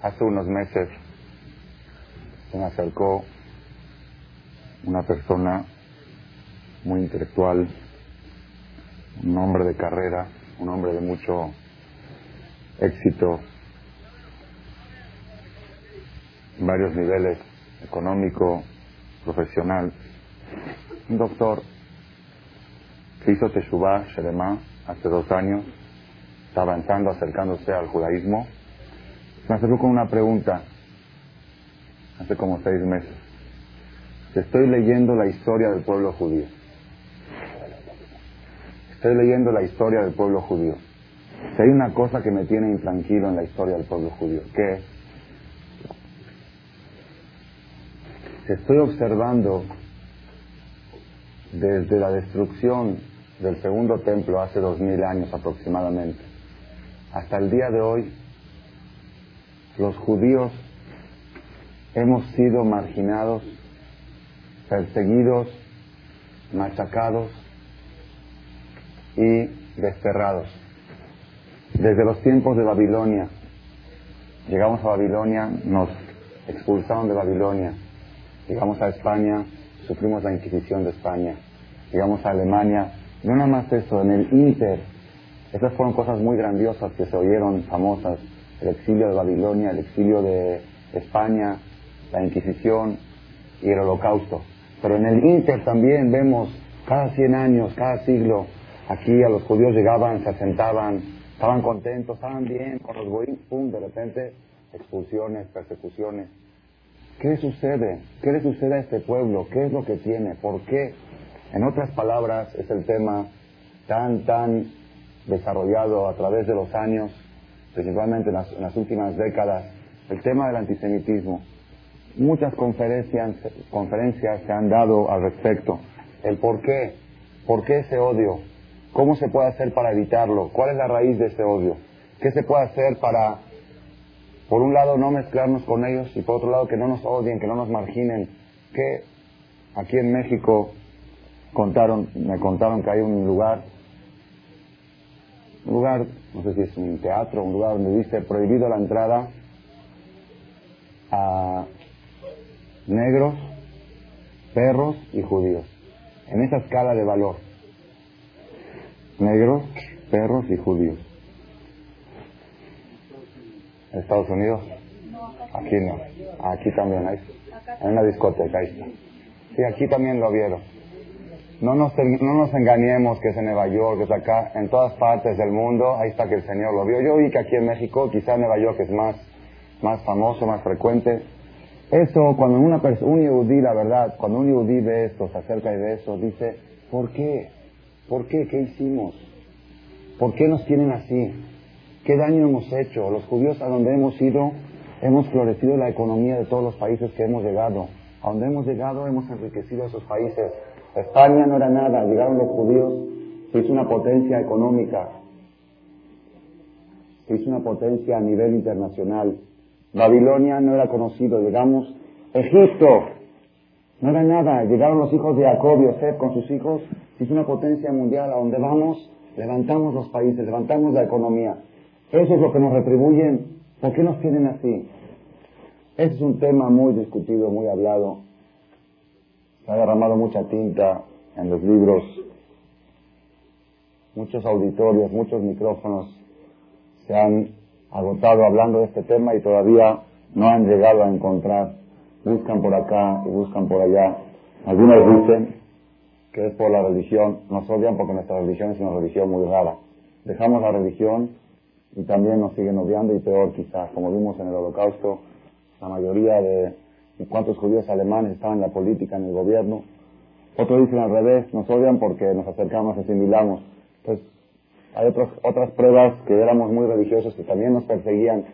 Hace unos meses se me acercó una persona muy intelectual, un hombre de carrera, un hombre de mucho éxito en varios niveles, económico, profesional, un doctor que hizo Teshuvah Sheremá hace dos años, está avanzando, acercándose al judaísmo, me acercó con una pregunta hace como seis meses. Estoy leyendo la historia del pueblo judío. Estoy leyendo la historia del pueblo judío. Si hay una cosa que me tiene intranquilo en la historia del pueblo judío, ¿qué Estoy observando desde la destrucción del segundo templo hace dos mil años aproximadamente hasta el día de hoy, los judíos hemos sido marginados, perseguidos, machacados y desterrados. Desde los tiempos de Babilonia, llegamos a Babilonia, nos expulsaron de Babilonia, llegamos a España, sufrimos la Inquisición de España, llegamos a Alemania, no nada más eso, en el Inter, esas fueron cosas muy grandiosas que se oyeron, famosas, el exilio de Babilonia, el exilio de España, la Inquisición y el Holocausto. Pero en el Inter también vemos cada 100 años, cada siglo, aquí a los judíos llegaban, se asentaban, estaban contentos, estaban bien con los goín, pum, de repente expulsiones, persecuciones. ¿Qué sucede? ¿Qué le sucede a este pueblo? ¿Qué es lo que tiene? ¿Por qué? En otras palabras, es el tema tan, tan desarrollado a través de los años, principalmente en las, últimas décadas, el tema del antisemitismo. Muchas conferencias, conferencias se han dado al respecto. El por qué, por qué ese odio, cómo se puede hacer para evitarlo, cuál es la raíz de ese odio, qué se puede hacer para por un lado no mezclarnos con ellos y por otro lado que no nos odien, que no nos marginen, que aquí en México contaron, me contaron que hay un lugar, un lugar, no sé si es un teatro, un lugar donde dice prohibido la entrada a negros, perros y judíos, en esa escala de valor. Negros, perros y judíos. Estados Unidos? Aquí no. Aquí también hay. En una discoteca, ahí está. Sí, aquí también lo vieron. No nos, no nos engañemos que es en Nueva York, que es acá, en todas partes del mundo, ahí está que el Señor lo vio. Yo vi que aquí en México, quizá Nueva York es más, más famoso, más frecuente. Eso, cuando una un yudí, la verdad, cuando un yudí ve esto, se acerca y ve eso, dice, ¿por qué? ¿Por qué? ¿Qué hicimos? ¿Por qué nos tienen así? ¿Qué daño hemos hecho? Los judíos a donde hemos ido, hemos florecido la economía de todos los países que hemos llegado. A donde hemos llegado, hemos enriquecido esos países. España no era nada, llegaron los judíos, se hizo una potencia económica, se hizo una potencia a nivel internacional. Babilonia no era conocido, llegamos, Egipto, no era nada, llegaron los hijos de Jacob y José con sus hijos, se hizo una potencia mundial, a donde vamos, levantamos los países, levantamos la economía. Eso es lo que nos retribuyen. ¿Por qué nos tienen así? Ese es un tema muy discutido, muy hablado. Se ha derramado mucha tinta en los libros, muchos auditorios, muchos micrófonos se han agotado hablando de este tema y todavía no han llegado a encontrar. Buscan por acá y buscan por allá. Algunos dicen que es por la religión. Nos odian porque nuestra religión es una religión muy rara. Dejamos la religión y también nos siguen odiando y peor quizás, como vimos en el holocausto, la mayoría de cuántos judíos alemanes estaban en la política, en el gobierno. Otros dicen al revés, nos odian porque nos acercamos, asimilamos. Entonces, hay otras, otras pruebas que éramos muy religiosos que también nos perseguían.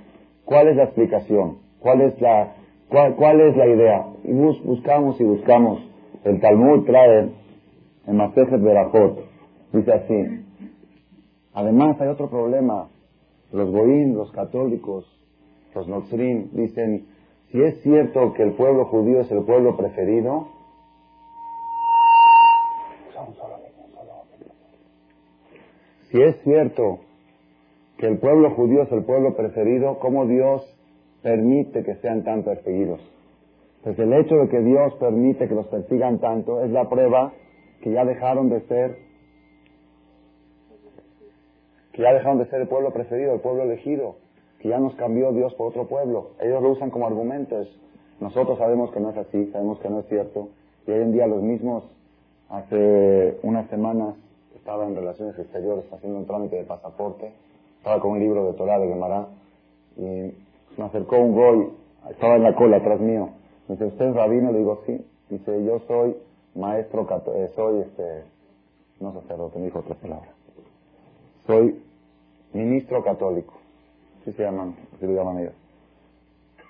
¿Cuál es la explicación? ¿Cuál es la, cuál, cuál es la idea? Y buscamos y buscamos. El Talmud trae en Masejet Berajot, dice así. Además hay otro problema los goín, los católicos, los nozrim, dicen, si es cierto que el pueblo judío es el pueblo preferido, si es cierto que el pueblo judío es el pueblo preferido, ¿cómo Dios permite que sean tan perseguidos. Pues el hecho de que Dios permite que los persigan tanto es la prueba que ya dejaron de ser que ya dejaron de ser el pueblo preferido, el pueblo elegido, que ya nos cambió Dios por otro pueblo. Ellos lo usan como argumentos. Nosotros sabemos que no es así, sabemos que no es cierto. Y hoy en día los mismos, hace unas semanas, estaba en Relaciones Exteriores haciendo un trámite de pasaporte, estaba con un libro de Torah de Gemara, y me acercó un goy, estaba en la cola atrás mío. Me dice, ¿usted es rabino? Le digo, sí. Dice, yo soy maestro, eh, soy este, no sacerdote, me dijo otra palabra. Soy ministro católico. Así se llaman, así lo llaman ellos.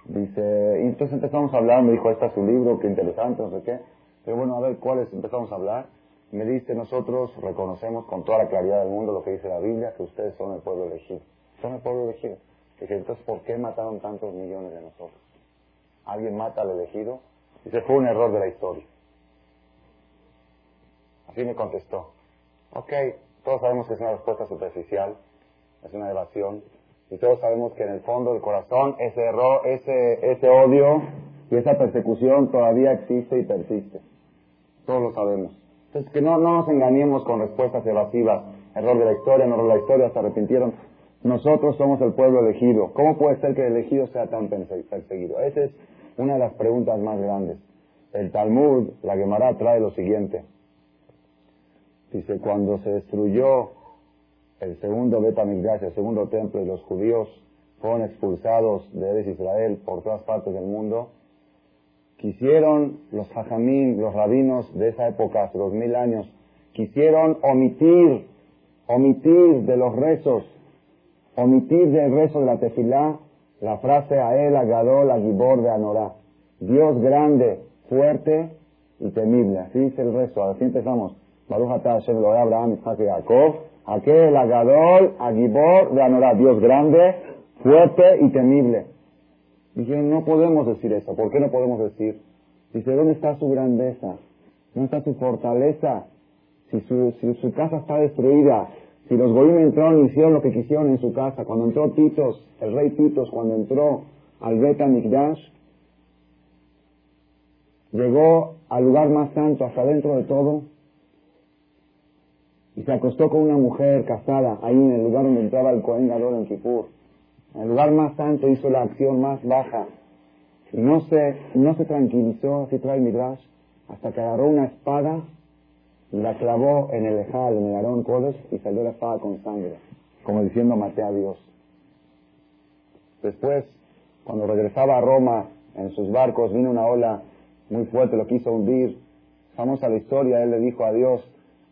Dice, y entonces empezamos a hablar, me dijo, este es su libro, qué interesante, no sé qué. Pero bueno, a ver, ¿cuáles? Empezamos a hablar. Me dice, nosotros reconocemos con toda la claridad del mundo lo que dice la Biblia, que ustedes son el pueblo elegido. Son el pueblo elegido. Dice, entonces, ¿por qué mataron tantos millones de nosotros? ¿Alguien mata al elegido? Dice, fue un error de la historia. Así me contestó. Ok, todos sabemos que es una respuesta superficial, es una evasión, y todos sabemos que en el fondo del corazón ese error, ese, ese odio y esa persecución todavía existe y persiste. Todos lo sabemos. Entonces, que no, no nos engañemos con respuestas evasivas. Error de la historia, no de la historia, se arrepintieron. Nosotros somos el pueblo elegido. ¿Cómo puede ser que el elegido sea tan perseguido? Esa es una de las preguntas más grandes. El Talmud, la Gemara, trae lo siguiente. Dice, cuando se destruyó el segundo Betamigdash, el segundo templo, y los judíos fueron expulsados de Eres Israel por todas partes del mundo, quisieron los hajamim, los rabinos de esa época, hace dos mil años, quisieron omitir, omitir de los rezos, omitir del rezo de la tefilá, la frase a él, Agadol, Agibor de Anorá. Dios grande, fuerte y temible. Así dice el rezo. Así empezamos. Baruch atah Hashem Abraham, Isaac y. Aquel Agadol, Agibor de Anorá. Dios grande, fuerte y temible. Dijeron, no podemos decir eso. ¿Por qué no podemos decir? Dice, ¿dónde está su grandeza? ¿Dónde está su fortaleza? Si su, si su casa está destruida, si los goyim entraron y hicieron lo que quisieron en su casa, cuando entró Titos, el rey Titos, cuando entró al Beta Mikdash, llegó al lugar más santo, hasta dentro de todo, y se acostó con una mujer casada ahí en el lugar donde entraba el Cohen Gadol en Kippur. En el lugar más santo hizo la acción más baja. Y no se, no se tranquilizó, así trae Midrash, hasta que agarró una espada la clavó en el ejal, en el Arón Kodesh, y salió la espada con sangre, como diciendo, maté a Dios. Después, cuando regresaba a Roma, en sus barcos, vino una ola muy fuerte, lo quiso hundir. Famosa la historia, él le dijo a Dios,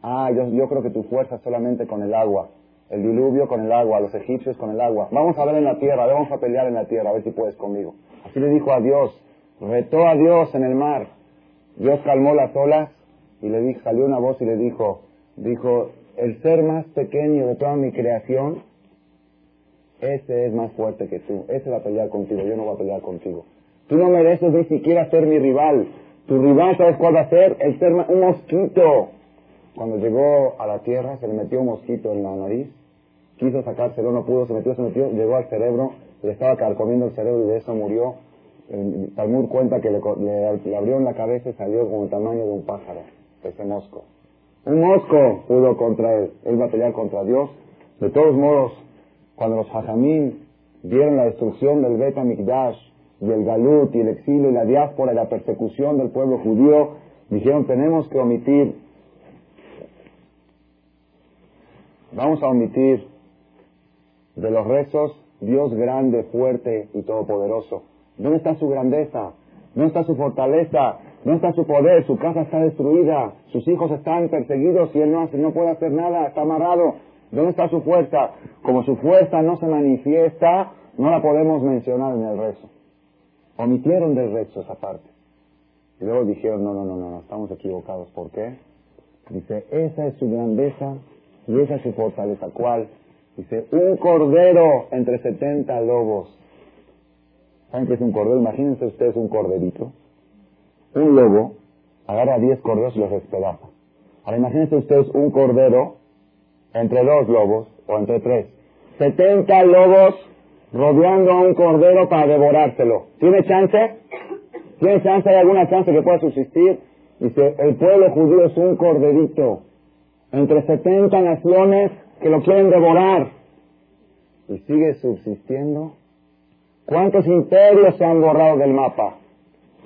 ah, yo, creo que tu fuerza es solamente con el agua el diluvio con el agua, los egipcios con el agua. Vamos a ver en la tierra, vamos a pelear en la tierra, a ver si puedes conmigo. Así le dijo a Dios, retó a Dios en el mar. Dios calmó las olas y le dijo, salió una voz y le dijo, dijo, el ser más pequeño de toda mi creación, ese es más fuerte que tú, ese va a pelear contigo, yo no voy a pelear contigo. Tú no mereces ni siquiera ser mi rival. Tu rival, ¿sabes cuál va a ser? El ser un mosquito. Cuando llegó a la tierra, se le metió un mosquito en la nariz quiso sacárselo, no pudo, se metió, se metió, llegó al cerebro, le estaba carcomiendo el cerebro y de eso murió. Talmud cuenta que le, abrió en la cabeza y salió como el tamaño de un pájaro, ese mosco. Un mosco pudo contra él, él pelear contra Dios. De todos modos, cuando los hajamim vieron la destrucción del Bet Mikdash y el galut y el exilio y la diáspora y la persecución del pueblo judío, dijeron tenemos que omitir, vamos a omitir de los rezos, Dios grande, fuerte y todopoderoso. ¿Dónde está su grandeza? ¿Dónde está su fortaleza? ¿Dónde está su poder? Su casa está destruida, sus hijos están perseguidos y él no, no puede hacer nada, está amarrado. ¿Dónde está su fuerza? Como su fuerza no se manifiesta, no la podemos mencionar en el rezo. Omitieron del rezo esa parte. Y luego dijeron, no, no, no, no, estamos equivocados. ¿Por qué? Dice, esa es su grandeza y esa es su fortaleza. ¿Cuál? Dice, un cordero entre 70 lobos. ¿Saben qué es un cordero? Imagínense ustedes un corderito. Un lobo agarra 10 corderos y los despedaza. Ahora imagínense ustedes un cordero entre dos lobos o entre tres. 70 lobos rodeando a un cordero para devorárselo. ¿Tiene chance? ¿Tiene chance? ¿Hay alguna chance que pueda subsistir? Dice, el pueblo judío es un corderito entre 70 naciones que lo quieren devorar. Y sigue subsistiendo. ¿Cuántos imperios se han borrado del mapa?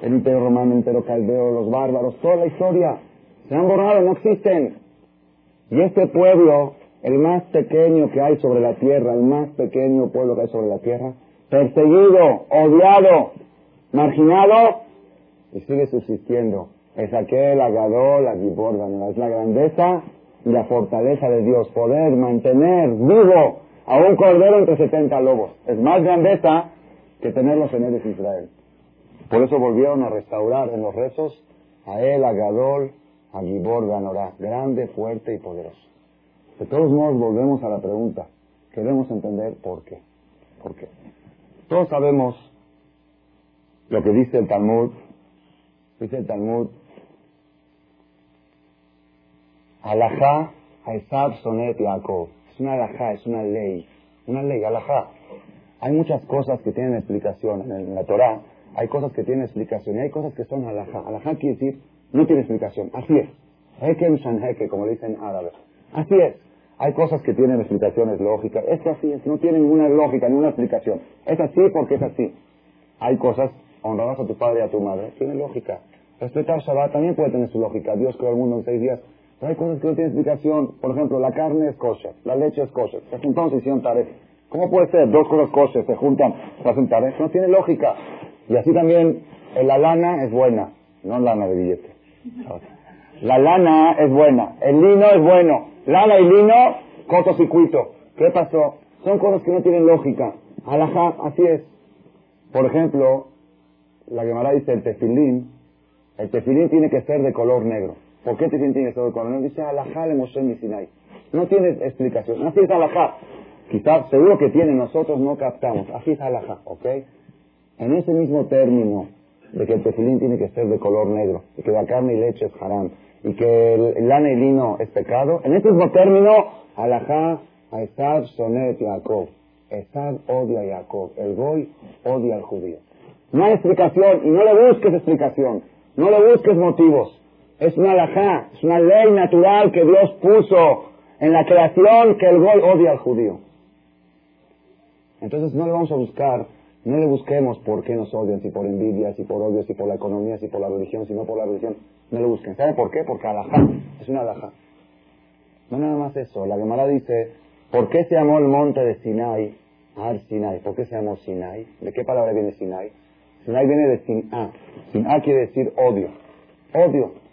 El imperio romano, el imperio caldeo, los bárbaros, toda la historia. Se han borrado, no existen. Y este pueblo, el más pequeño que hay sobre la tierra, el más pequeño pueblo que hay sobre la tierra, perseguido, odiado, marginado, y sigue subsistiendo. Es aquel la giborda, es la grandeza y la fortaleza de Dios, poder mantener vivo a un cordero entre setenta lobos. Es más grandeza que tener los señores de Israel. Por eso volvieron a restaurar en los rezos a él, a Gadol, a Gibor Ganorá, grande, fuerte y poderoso. De todos modos, volvemos a la pregunta. Queremos entender por qué. ¿Por qué? Todos sabemos lo que dice el Talmud. Dice el Talmud, Alajá, Haesab, Sonet, Jacob. Es una alajá, es una ley. Una ley, alajá. Hay muchas cosas que tienen explicación en la Torah. Hay cosas que tienen explicación y hay cosas que son alajá. Alajá quiere decir no tiene explicación. Así es. Hekem shanheke, como dicen árabes. Así es. Hay cosas que tienen explicaciones lógicas. Esto así es. No tiene ninguna lógica, ninguna explicación. Es así porque es así. Hay cosas, honrarás a tu padre y a tu madre. Tiene lógica. Respetar Shabbat también puede tener su lógica. Dios creó el mundo en seis días. Pero hay cosas que no tienen explicación. Por ejemplo, la carne es kosher, la leche es kosher. Se juntaron y hicieron taref. ¿Cómo puede ser? Dos cosas kosher se juntan, se hacen taref. No tiene lógica. Y así también la lana es buena, no lana de billete. La lana es buena, el lino es bueno. Lana y lino, cortocircuito. ¿Qué pasó? Son cosas que no tienen lógica. Alajá, así es. Por ejemplo, la Gemara dice el tefilín, el tefilín tiene que ser de color negro. ¿Por qué que ser de color negro? Dice alajá le Moshe Sinai. No tiene explicación. Así es alajá. Quizás, seguro que tiene, nosotros no captamos. Así es alajá, ¿ok? En ese mismo término, de que el tefilín tiene que ser de color negro, y que la carne y leche es haram, y que el, lana y lino es pecado, en ese mismo término, alajá, a Sonet, Jacob. Esab odia a Jacob. El Goy odia al judío. No hay explicación, y no le busques explicación, no le busques motivos. Es una alajá, es una ley natural que Dios puso en la creación que el Goy odia al judío. Entonces no le vamos a buscar no le busquemos por qué nos odian, si por envidia, si por odio, si por la economía, si por la religión, si no por la religión. No le busquen. ¿Saben por qué? Porque alajá es una alajá. No nada más eso. La Gemara dice, ¿por qué se llamó el monte de Sinai Ar Sinai? ¿Por qué se llamó Sinai? ¿De qué palabra viene Sinai? Sinai viene de Sin'a. Sin'a quiere decir odio. Odio.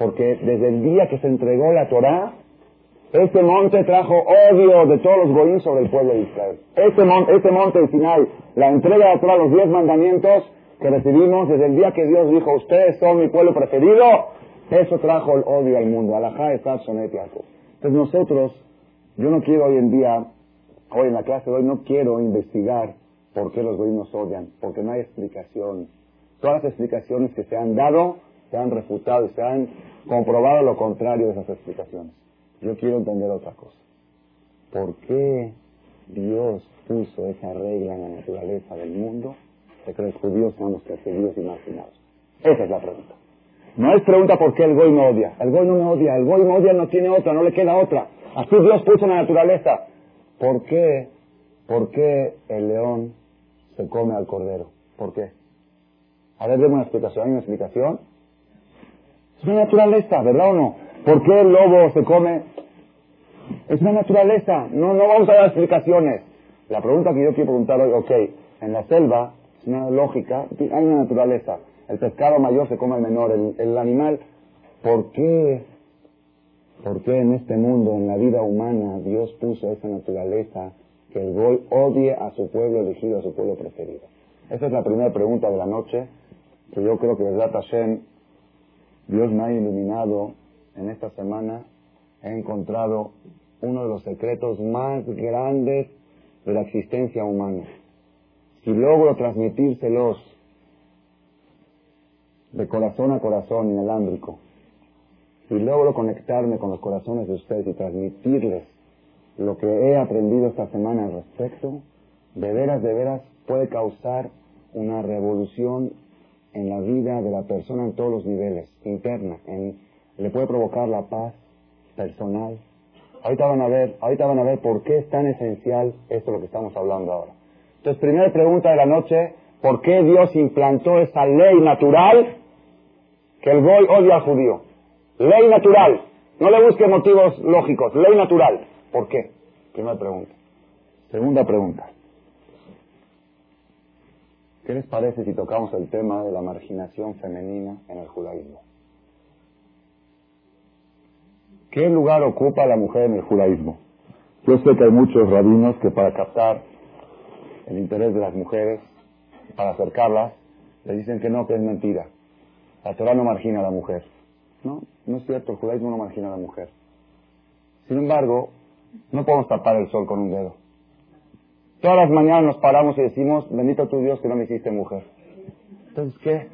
Porque desde el día que se entregó la Torá, este monte trajo odio de todos los goyim sobre el pueblo de Israel. Este, monte, este monte de Sinai, la entrega de todos los diez mandamientos que recibimos desde el día que Dios dijo, ustedes son mi pueblo preferido, eso trajo el odio al mundo. Alajá Sonet Entonces nosotros, yo no quiero hoy en día, hoy en la clase de hoy, no quiero investigar por qué los goyim nos odian, porque no hay explicación. Todas las explicaciones que se han dado, se han refutado, se han comprobado lo contrario de esas explicaciones. Yo quiero entender otra cosa. ¿Por qué Dios puso esa regla en la naturaleza del mundo de que los judíos seamos perseguidos y marginados? Esa es la pregunta. No es pregunta por qué el goy me odia. El goy no me odia. El goy me odia no tiene otra, no le queda otra. Así Dios puso en la naturaleza. ¿Por qué? ¿Por qué el león se come al cordero? ¿Por qué? A ver, déme una explicación. ¿Hay una explicación? Es una naturaleza, ¿verdad o no? ¿Por qué el lobo se come? Es una naturaleza. No, no vamos a dar explicaciones. La pregunta que yo quiero preguntar hoy, ok, en la selva es una lógica, hay una naturaleza. El pescado mayor se come al menor, el, animal. ¿Por qué? ¿Por qué en este mundo, en la vida humana, Dios puso esa naturaleza que el gol odie a su pueblo elegido, a su pueblo preferido? Esa es la primera pregunta de la noche, que yo creo que, verdad, Hashem, Dios me ha iluminado en esta semana he encontrado uno de los secretos más grandes de la existencia humana. Si logro transmitírselos de corazón a corazón inalámbrico, si logro conectarme con los corazones de ustedes y transmitirles lo que he aprendido esta semana al respecto, de veras, de veras puede causar una revolución en la vida de la persona en todos los niveles, interna, en, le puede provocar la paz personal. Ahorita van a ver, ahorita van a ver por qué es tan esencial esto lo que estamos hablando ahora. Entonces, primera pregunta de la noche, ¿por qué Dios implantó esa ley natural que el Goy odia al judío? Ley natural. No le busque motivos lógicos. Ley natural. ¿Por qué? Primera pregunta. Segunda pregunta. ¿Qué les parece si tocamos el tema de la marginación femenina en el judaísmo? ¿Qué lugar ocupa la mujer en el judaísmo? Yo sé que hay muchos rabinos que para captar el interés de las mujeres, para acercarlas, le dicen que no, que es mentira. La Torah no margina a la mujer. No, no es cierto, el judaísmo no margina a la mujer. Sin embargo, no podemos tapar el sol con un dedo. Todas las mañanas nos paramos y decimos, bendito tu Dios que no me hiciste mujer. Entonces, ¿qué?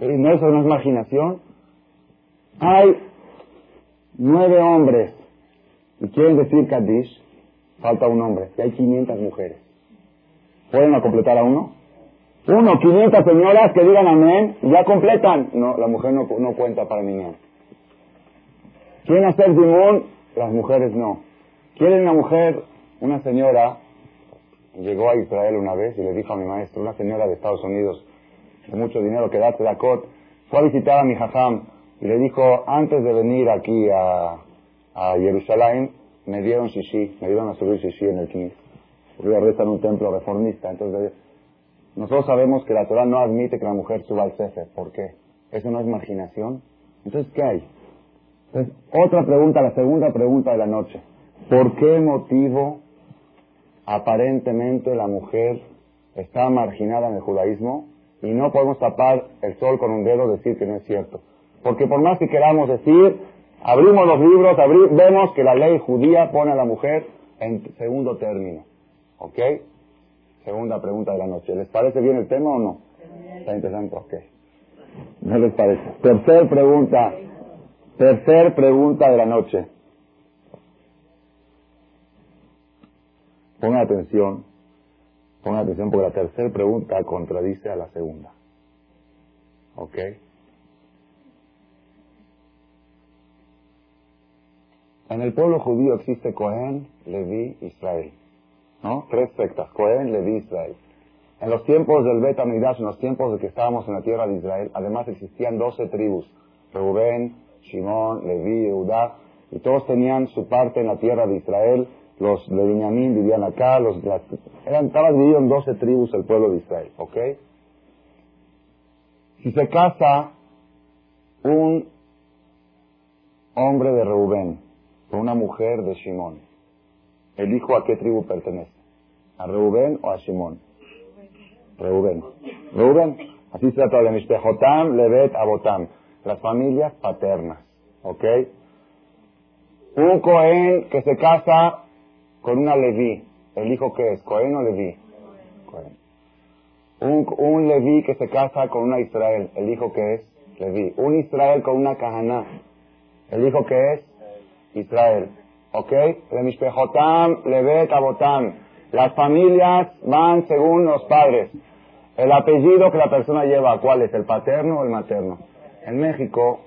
¿No eso no es marginación? Hay nueve hombres y quieren decir Kaddish, falta un hombre, y hay 500 mujeres. ¿Pueden completar a uno? Uno, 500 señoras que digan amén, ya completan. No, la mujer no, cuenta para niñar. ¿Quieren hacer simón? Las mujeres no. Quieren una mujer, una señora, llegó a Israel una vez y le dijo a mi maestro, una señora de Estados Unidos, de mucho dinero que da Tzedakot, fue a visitar a mi jajam y le dijo, antes de venir aquí a, a Jerusalén, me dieron shishi, me dieron a subir shishi en el Knis. Porque reza en un templo reformista. Entonces, nosotros sabemos que la Torah no admite que la mujer suba al Sefer. ¿Por qué? ¿Eso no es marginación? Entonces, ¿qué hay? Entonces, otra pregunta, la segunda pregunta de la noche. ¿Por qué motivo aparentemente la mujer está marginada en el judaísmo y no podemos tapar el sol con un dedo decir que no es cierto? Porque por más que queramos decir, abrimos los libros, vemos que la ley judía pone a la mujer en segundo término. ¿Ok? Segunda pregunta de la noche. ¿Les parece bien el tema o no? Está interesante, ok. ¿No les parece? Tercer pregunta. Tercer pregunta de la noche. Pongan atención. Pongan atención porque la tercera pregunta contradice a la segunda. ¿Ok? En el pueblo judío existe Cohen, Leví, Israel. ¿No? Tres sectas, Cohen, Leví, Israel. En los tiempos del Bet en los tiempos de que estábamos en la tierra de Israel, además existían doce tribus, Reuben, Shimón, Leví, Eudá, y todos tenían su parte en la tierra de Israel. Los de vivían acá, los eran, estaba dividido en doce tribus el pueblo de Israel, ¿ok? Si se casa un hombre de Reuben con una mujer de Shimón, ¿el hijo a qué tribu pertenece? ¿A Reuben o a Shimón? Reuben. Reuben, así se trata de Mishpejotam, Levet, Abotam, las familias paternas, ¿ok? Un Cohen que se casa con una Leví, ¿el hijo qué es? ¿Cohen o Leví? Cohen. Un, un Leví que se casa con una Israel, ¿el hijo qué es? Leví. Un Israel con una Kahaná, ¿el hijo qué es? Israel. ¿Ok? Levet, Abotam. Las familias van según los padres. El apellido que la persona lleva, ¿cuál es? ¿El paterno o el materno? En México,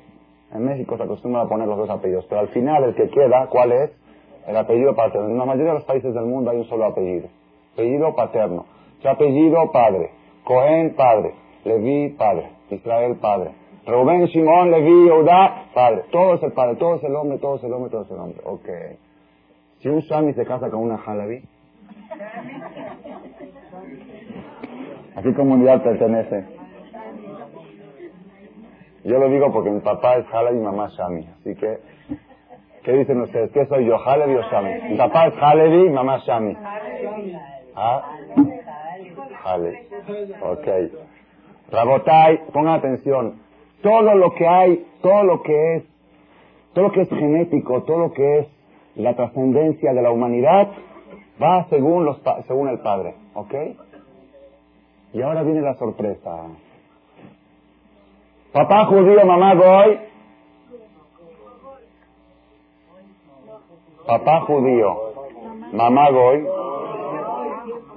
en México se acostumbra a poner los dos apellidos, pero al final el que queda, ¿cuál es? El apellido paterno. En la mayoría de los países del mundo hay un solo apellido. Apellido paterno. Su apellido padre. Cohen padre. Levi padre. Israel padre. Rubén, Simón, Levi, Eudá, padre. Todo es el padre, todo es el hombre, todo es el hombre, todo es el hombre. Ok. Si un Shami se casa con una Halabi, ¿a qué comunidad pertenece? Yo lo digo porque mi papá es Halabi y mamá Shami. Así que, ¿qué dicen ustedes? ¿Qué soy yo, Halevi o Shami? Es Halevi mamá Shami. ¿Ah? Halevi. Ok. Rabotai, pongan atención todo lo que hay, todo lo que es, todo lo que es genético, todo lo que es la trascendencia de la humanidad, va según, los, según el Padre, ¿ok? Y ahora viene la sorpresa. Papá judío, mamá goy. Papá judío, mamá goy.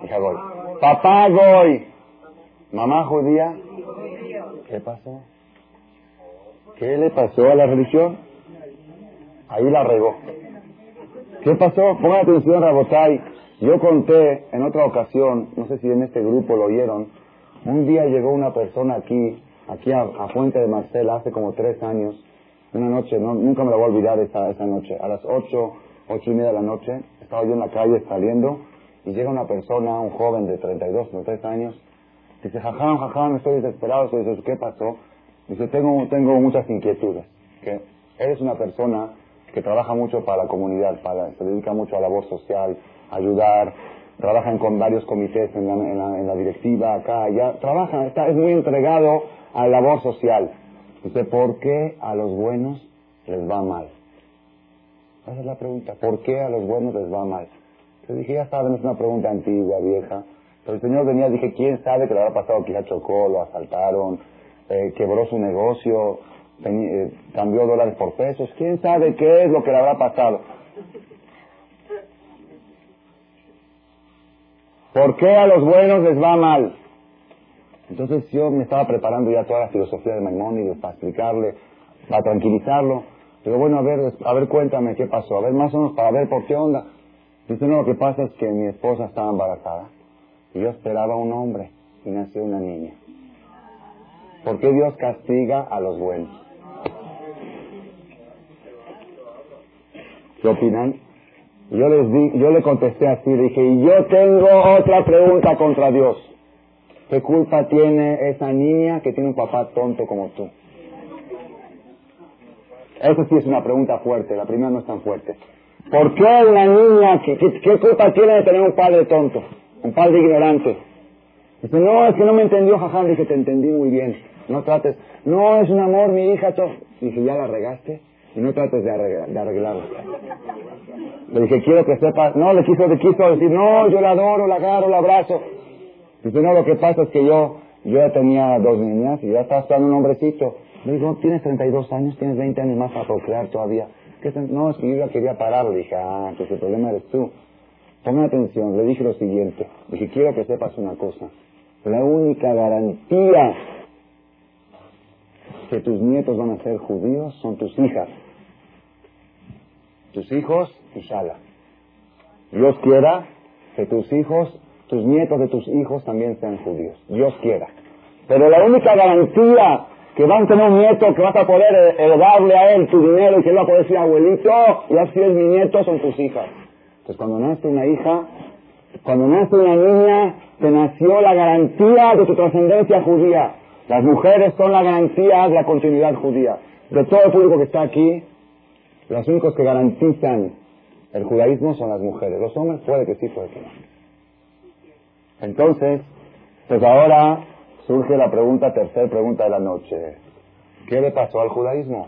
Hija goy. Papá Goy. Mamá judía. ¿Qué pasó? ¿Qué le pasó a la religión? Ahí la regó. ¿Qué pasó? Pongan atención, Rabotay. Yo conté en otra ocasión, no sé si en este grupo lo oyeron, un día llegó una persona aquí, aquí a, Fuente de Marcela, hace como tres años, una noche, no, nunca me la voy a olvidar esa, esa noche, a las ocho, ocho y media de la noche, estaba yo en la calle saliendo y llega una persona, un joven de 32, 33 años, dice, jajam, jajam, estoy desesperado, dice, ¿qué pasó? Dice, tengo, tengo muchas inquietudes, que eres una persona que trabaja mucho para la comunidad, para, se dedica mucho a la labor social, ayudar, trabajan con varios comités en la, en la, directiva, acá, allá, trabaja, está, es muy entregado a la labor social. Dice, ¿por qué a los buenos les va mal? Esa es la pregunta, ¿por qué a los buenos les va mal? Yo dije, ya saben, es una pregunta antigua, vieja. Pero el Señor venía, dije, ¿quién sabe que le habrá pasado? Quizá chocó, lo asaltaron, eh, quebró su negocio, eh, cambió dólares por pesos. ¿Quién sabe qué es lo que le habrá pasado? ¿Por qué a los buenos les va mal? Entonces yo me estaba preparando ya toda la filosofía de Maimónides para explicarle, para tranquilizarlo. Digo, bueno, a ver, a ver, cuéntame qué pasó. A ver, más o menos para ver por qué onda. Dice, no, lo que pasa es que mi esposa estaba embarazada y yo esperaba un hombre y nació una niña. ¿Por qué Dios castiga a los buenos? ¿Qué opinan? Yo les di, yo le contesté así, dije, y yo tengo otra pregunta contra Dios. ¿Qué culpa tiene esa niña que tiene un papá tonto como tú? Eso sí es una pregunta fuerte, la primera no es tan fuerte. ¿Por qué una niña, qué, culpa tiene de tener un padre tonto, un padre ignorante? Dice, no, es que no me entendió, jajá. Dije, te entendí muy bien. No trates, no, es un amor, mi hija. Todo. Dije, ya la regaste y no trates de, arreglarlo. Le dije, quiero que sepas, no, le quiso, le quiso decir, no, yo la adoro, la agarro, la abrazo. Dice, no, lo que pasa es que yo, yo ya tenía dos niñas y ya estaba esperando un hombrecito. Le digo, tienes 32 años, tienes 20 años más para procrear todavía. No, es que yo ya quería parar. Le dije, ah, pues el problema eres tú. Pongan atención, le dije lo siguiente. Le dije, quiero que sepas una cosa. La única garantía que tus nietos van a ser judíos son tus hijas. Tus hijos, Shala. Dios quiera que tus hijos, tus nietos de tus hijos también sean judíos. Dios quiera. Pero la única garantía que van a tener un nieto que vas a poder heredarle a él tu dinero y que él va a poder decir abuelito, y así es mi nieto, son tus hijas. Entonces cuando nace una hija, cuando nace una niña, te nació la garantía de tu trascendencia judía. Las mujeres son la garantía de la continuidad judía. De todo el público que está aquí, los únicos que garantizan el judaísmo son las mujeres. Los hombres puede que sí, puede que no. Entonces, pues ahora surge la pregunta, tercera pregunta de la noche. ¿Qué le pasó al judaísmo?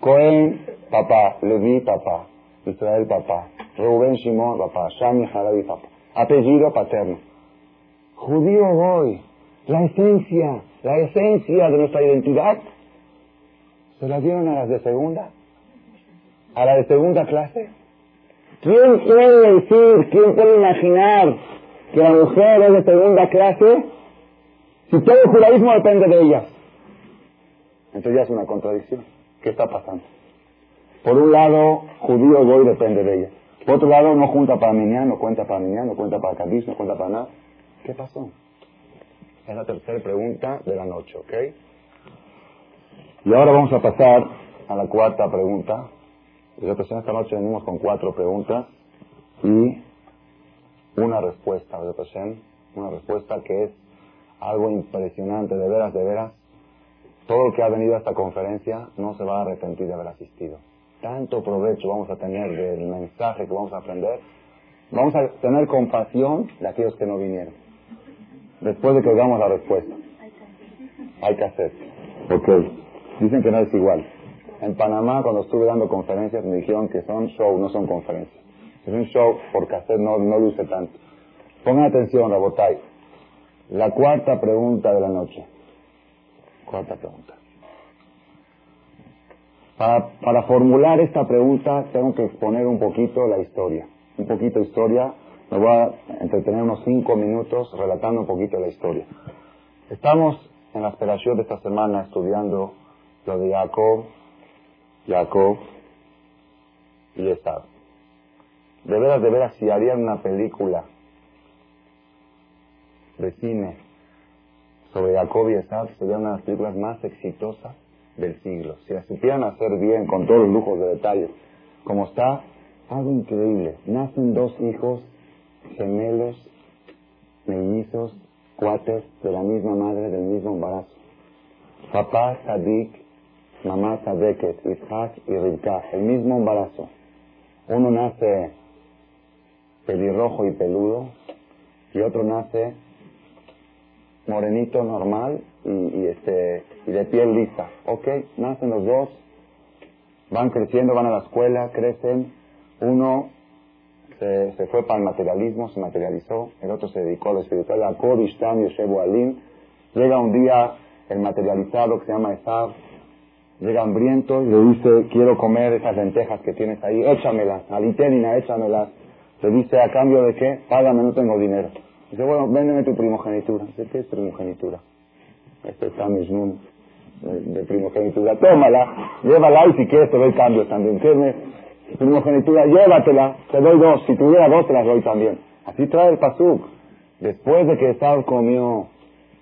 Cohen, papá. Levi, papá. Israel, papá. Reuben, Shimon, papá. Shami, Harabi, papá. Apellido paterno. Judío hoy. La esencia la esencia de nuestra identidad, se la dieron a las de segunda, a la de segunda clase. ¿Quién puede decir, quién puede imaginar que la mujer es de segunda clase si todo el judaísmo depende de ella? Entonces ya es una contradicción. ¿Qué está pasando? Por un lado, judío hoy depende de ella. Por otro lado, no junta para Minyan, no cuenta para Minyan, no cuenta para Cádiz, no cuenta para nada. ¿Qué pasó? Es la tercera pregunta de la noche, ¿ok? Y ahora vamos a pasar a la cuarta pregunta. Y esta noche venimos con cuatro preguntas y una respuesta, una respuesta que es algo impresionante, de veras, de veras. Todo el que ha venido a esta conferencia no se va a arrepentir de haber asistido. Tanto provecho vamos a tener del mensaje que vamos a aprender. Vamos a tener compasión de aquellos que no vinieron después de que oigamos la respuesta. Hay que hacer. Ok. Dicen que no es igual. En Panamá, cuando estuve dando conferencias, me dijeron que son show, no son conferencias. Es un show por cassette, no, no luce tanto. Pongan atención, Rabotay. La cuarta pregunta de la noche. Cuarta pregunta. Para, formular esta pregunta tengo que exponer un poquito la historia. Un poquito historia Me voy a entretener unos cinco minutos relatando un poquito la historia. Estamos en la esperación de esta semana estudiando lo de Jacob, Jacob y Esab. De veras, de veras, si harían una película de cine sobre Jacob y Esab, sería una de las películas más exitosas del siglo. Si la supieran hacer bien, con todos los lujos de detalle, como está, algo increíble. Nacen dos hijos gemelos, mellizos, cuates, de la misma madre, del mismo embarazo. Papá Sadik, mamá Sadeket, Isaac y Rivka, el mismo embarazo. Uno nace pelirrojo y peludo, y otro nace morenito normal y, este y de piel lisa. Ok, nacen los dos, van creciendo, van a la escuela, crecen. Uno se, se fue para el materialismo, se materializó, el otro se dedicó a lo espiritual, a Kodishtam Yoshebu Alim. Llega un día el materializado que se llama Esav, llega hambriento y le dice, quiero comer esas lentejas que tienes ahí, échamelas, alitenina, échamelas. Le dice, ¿a cambio de qué? Págame, no tengo dinero. Dice, bueno, véndeme tu primogenitura. Dice, ¿qué es primogenitura? Este es Mishnun, de, primogenitura. Tómala, llévala y si quieres te doy cambio también. ¿Qué me? Primogenitura, llévatela, te doy dos. Si tuviera dos te las doy también. Así trae el pasuk. Después de que Esau comió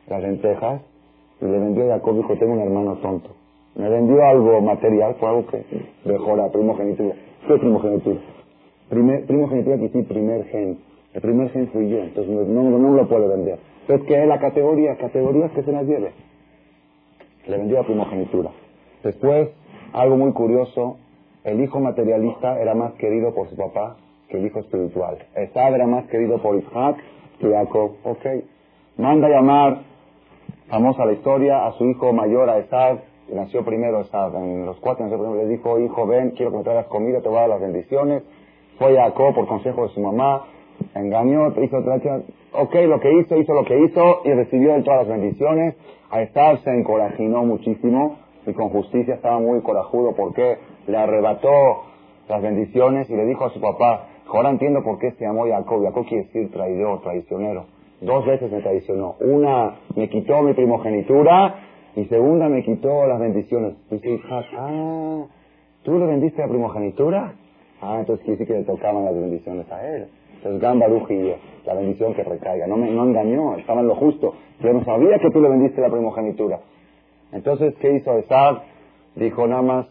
las lentejas, y le vendió a Jacob, dijo, tengo un hermano tonto. Me vendió algo material, fue algo que dejó la primogenitura. ¿Qué primogenitura? Primer, primogenitura que sí, primer gen el primer gen fui yo, entonces no, no, lo puedo vender. ¿qué es la categoría? Categorías que se las lleve. Le vendió a primogenitura. Después, algo muy curioso, el hijo materialista era más querido por su papá que el hijo espiritual. Esab era más querido por Isaac que Jacob. Ok. Manda a llamar, famosa la historia, a su hijo mayor, a Esab, nació primero Esab, en los cuatro nació primero, le dijo, hijo, ven, quiero que me traigas comida, te voy a dar las bendiciones. Fue Jacob por consejo de su mamá, engañó, hizo otra ok, lo que hizo, hizo lo que hizo y recibió todas las bendiciones. A estar se encorajinó muchísimo y con justicia estaba muy corajudo porque le arrebató las bendiciones y le dijo a su papá, ahora entiendo por qué se llamó Jacob. Jacob quiere decir traidor, traicionero. Dos veces me traicionó. Una me quitó mi primogenitura y segunda me quitó las bendiciones. Dice ah, ¿tú le vendiste la primogenitura? Ah, entonces quiere que le tocaban las bendiciones a él. Entonces, Gamba la bendición que recaiga. No me no engañó, estaba en lo justo. Yo no sabía que tú le vendiste la primogenitura. Entonces, ¿qué hizo Esab? Dijo nada más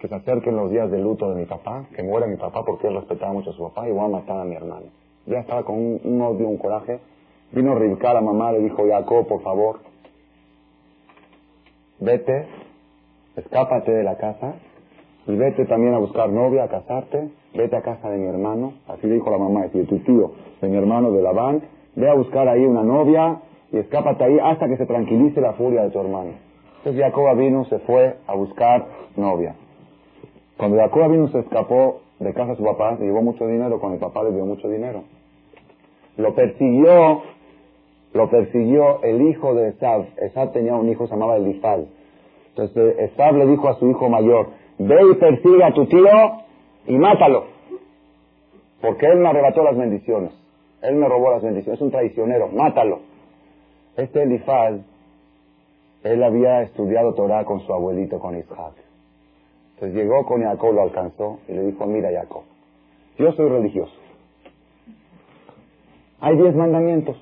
que se acerquen los días de luto de mi papá, que muera mi papá porque él respetaba mucho a su papá y voy a matar a mi hermano. Ya estaba con un, odio, un coraje. Vino Rivka, la mamá, le dijo, Jacob, por favor, vete, escápate de la casa y vete también a buscar novia, a casarte, vete a casa de mi hermano, así le dijo la mamá, de tu tío, de mi hermano de Labán, ve a buscar ahí una novia y escápate ahí hasta que se tranquilice la furia de tu hermano. Entonces Jacob vino, se fue a buscar novia. Cuando Jacob vino se escapó de casa de su papá, se llevó mucho dinero, con el papá le dio mucho dinero. Lo persiguió, lo persiguió el hijo de Esab. Esab tenía un hijo, se llamaba Elifaz. Entonces Esab le dijo a su hijo mayor, ve y persigue a tu tío y mátalo. Porque él me arrebató las bendiciones. Él me robó las bendiciones. Es un traicionero. Mátalo. Este Elifaz, él había estudiado Torah con su abuelito, con Isaac. Entonces llegó con Jacob, lo alcanzó y le dijo, mira Jacob, yo soy religioso. Hay diez mandamientos.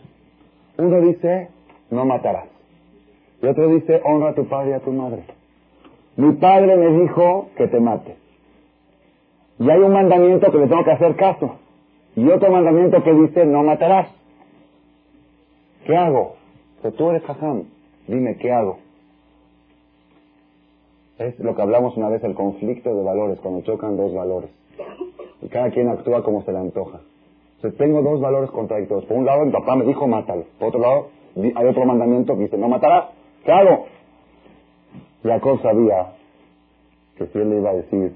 Uno dice, no matarás. Y otro dice, honra a tu padre y a tu madre. Mi padre me dijo que te mate. Y hay un mandamiento que le tengo que hacer caso. Y otro mandamiento que dice, no matarás. ¿Qué hago? Que tú eres jajam. Dime, ¿qué hago? Es lo que hablamos una vez, el conflicto de valores, cuando chocan dos valores. Y cada quien actúa como se le antoja. Tengo dos valores contradictorios. Por un lado, mi papá me dijo, mátalo. Por otro lado, hay otro mandamiento que dice, no matarás. ¿Qué hago? Jacob sabía que si él le iba a decir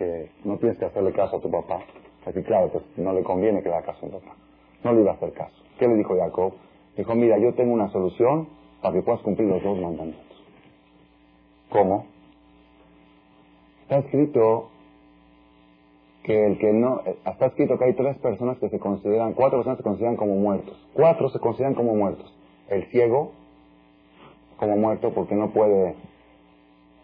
que no tienes que hacerle caso a tu papá, así claro, pues no le conviene que le haga caso a tu papá. No le iba a hacer caso. ¿Qué le dijo Jacob? Dijo, mira, yo tengo una solución para que puedas cumplir los dos mandamientos. ¿Cómo? Está escrito que el que no, eh, está escrito que hay tres personas que se consideran, cuatro personas se consideran como muertos. Cuatro se consideran como muertos. El ciego, como muerto porque no puede.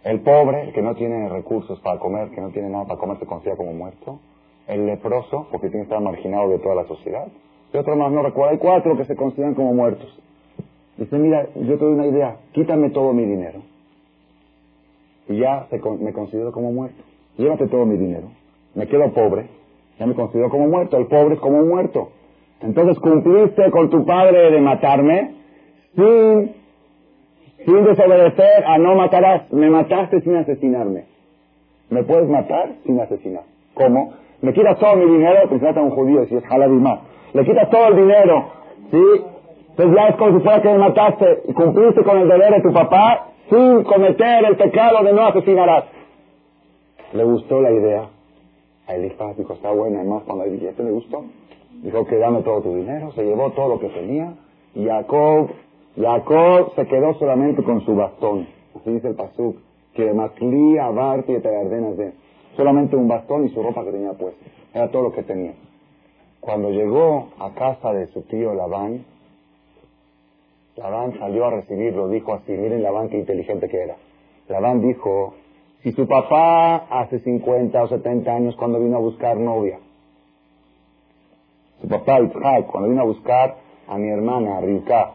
El pobre, que no tiene recursos para comer, que no tiene nada para comer, se considera como muerto. El leproso, porque tiene que estar marginado de toda la sociedad. Y otro más, no recuerdo, hay cuatro que se consideran como muertos. Dice, mira, yo te doy una idea, quítame todo mi dinero. Y ya me considero como muerto. Llévate todo mi dinero me quedo pobre, ya me considero como muerto, el pobre es como un muerto. Entonces cumpliste con tu padre de matarme sin, sin desobedecer a no matarás, me mataste sin asesinarme. ¿Me puedes matar sin asesinar? ¿Cómo? Me quitas todo mi dinero, pues trata un judío, si es más. Le quitas todo el dinero, ¿sí? Entonces ya es como si fuera que me mataste y cumpliste con el deber de tu papá sin cometer el pecado de no asesinarás. Le gustó la idea a Elifaz dijo, está buena, además cuando el billete le gustó, dijo que dame todo tu dinero, se llevó todo lo que tenía, y Jacob, Jacob se quedó solamente con su bastón, así dice el pasuk, que Maclí, Abarti y de solamente un bastón y su ropa que tenía puesta, era todo lo que tenía. Cuando llegó a casa de su tío Labán, Labán salió a recibirlo, dijo así, miren Labán qué inteligente que era. Labán dijo, si su papá hace 50 o 70 años cuando vino a buscar novia, su papá Itzhak cuando vino a buscar a mi hermana Rivka,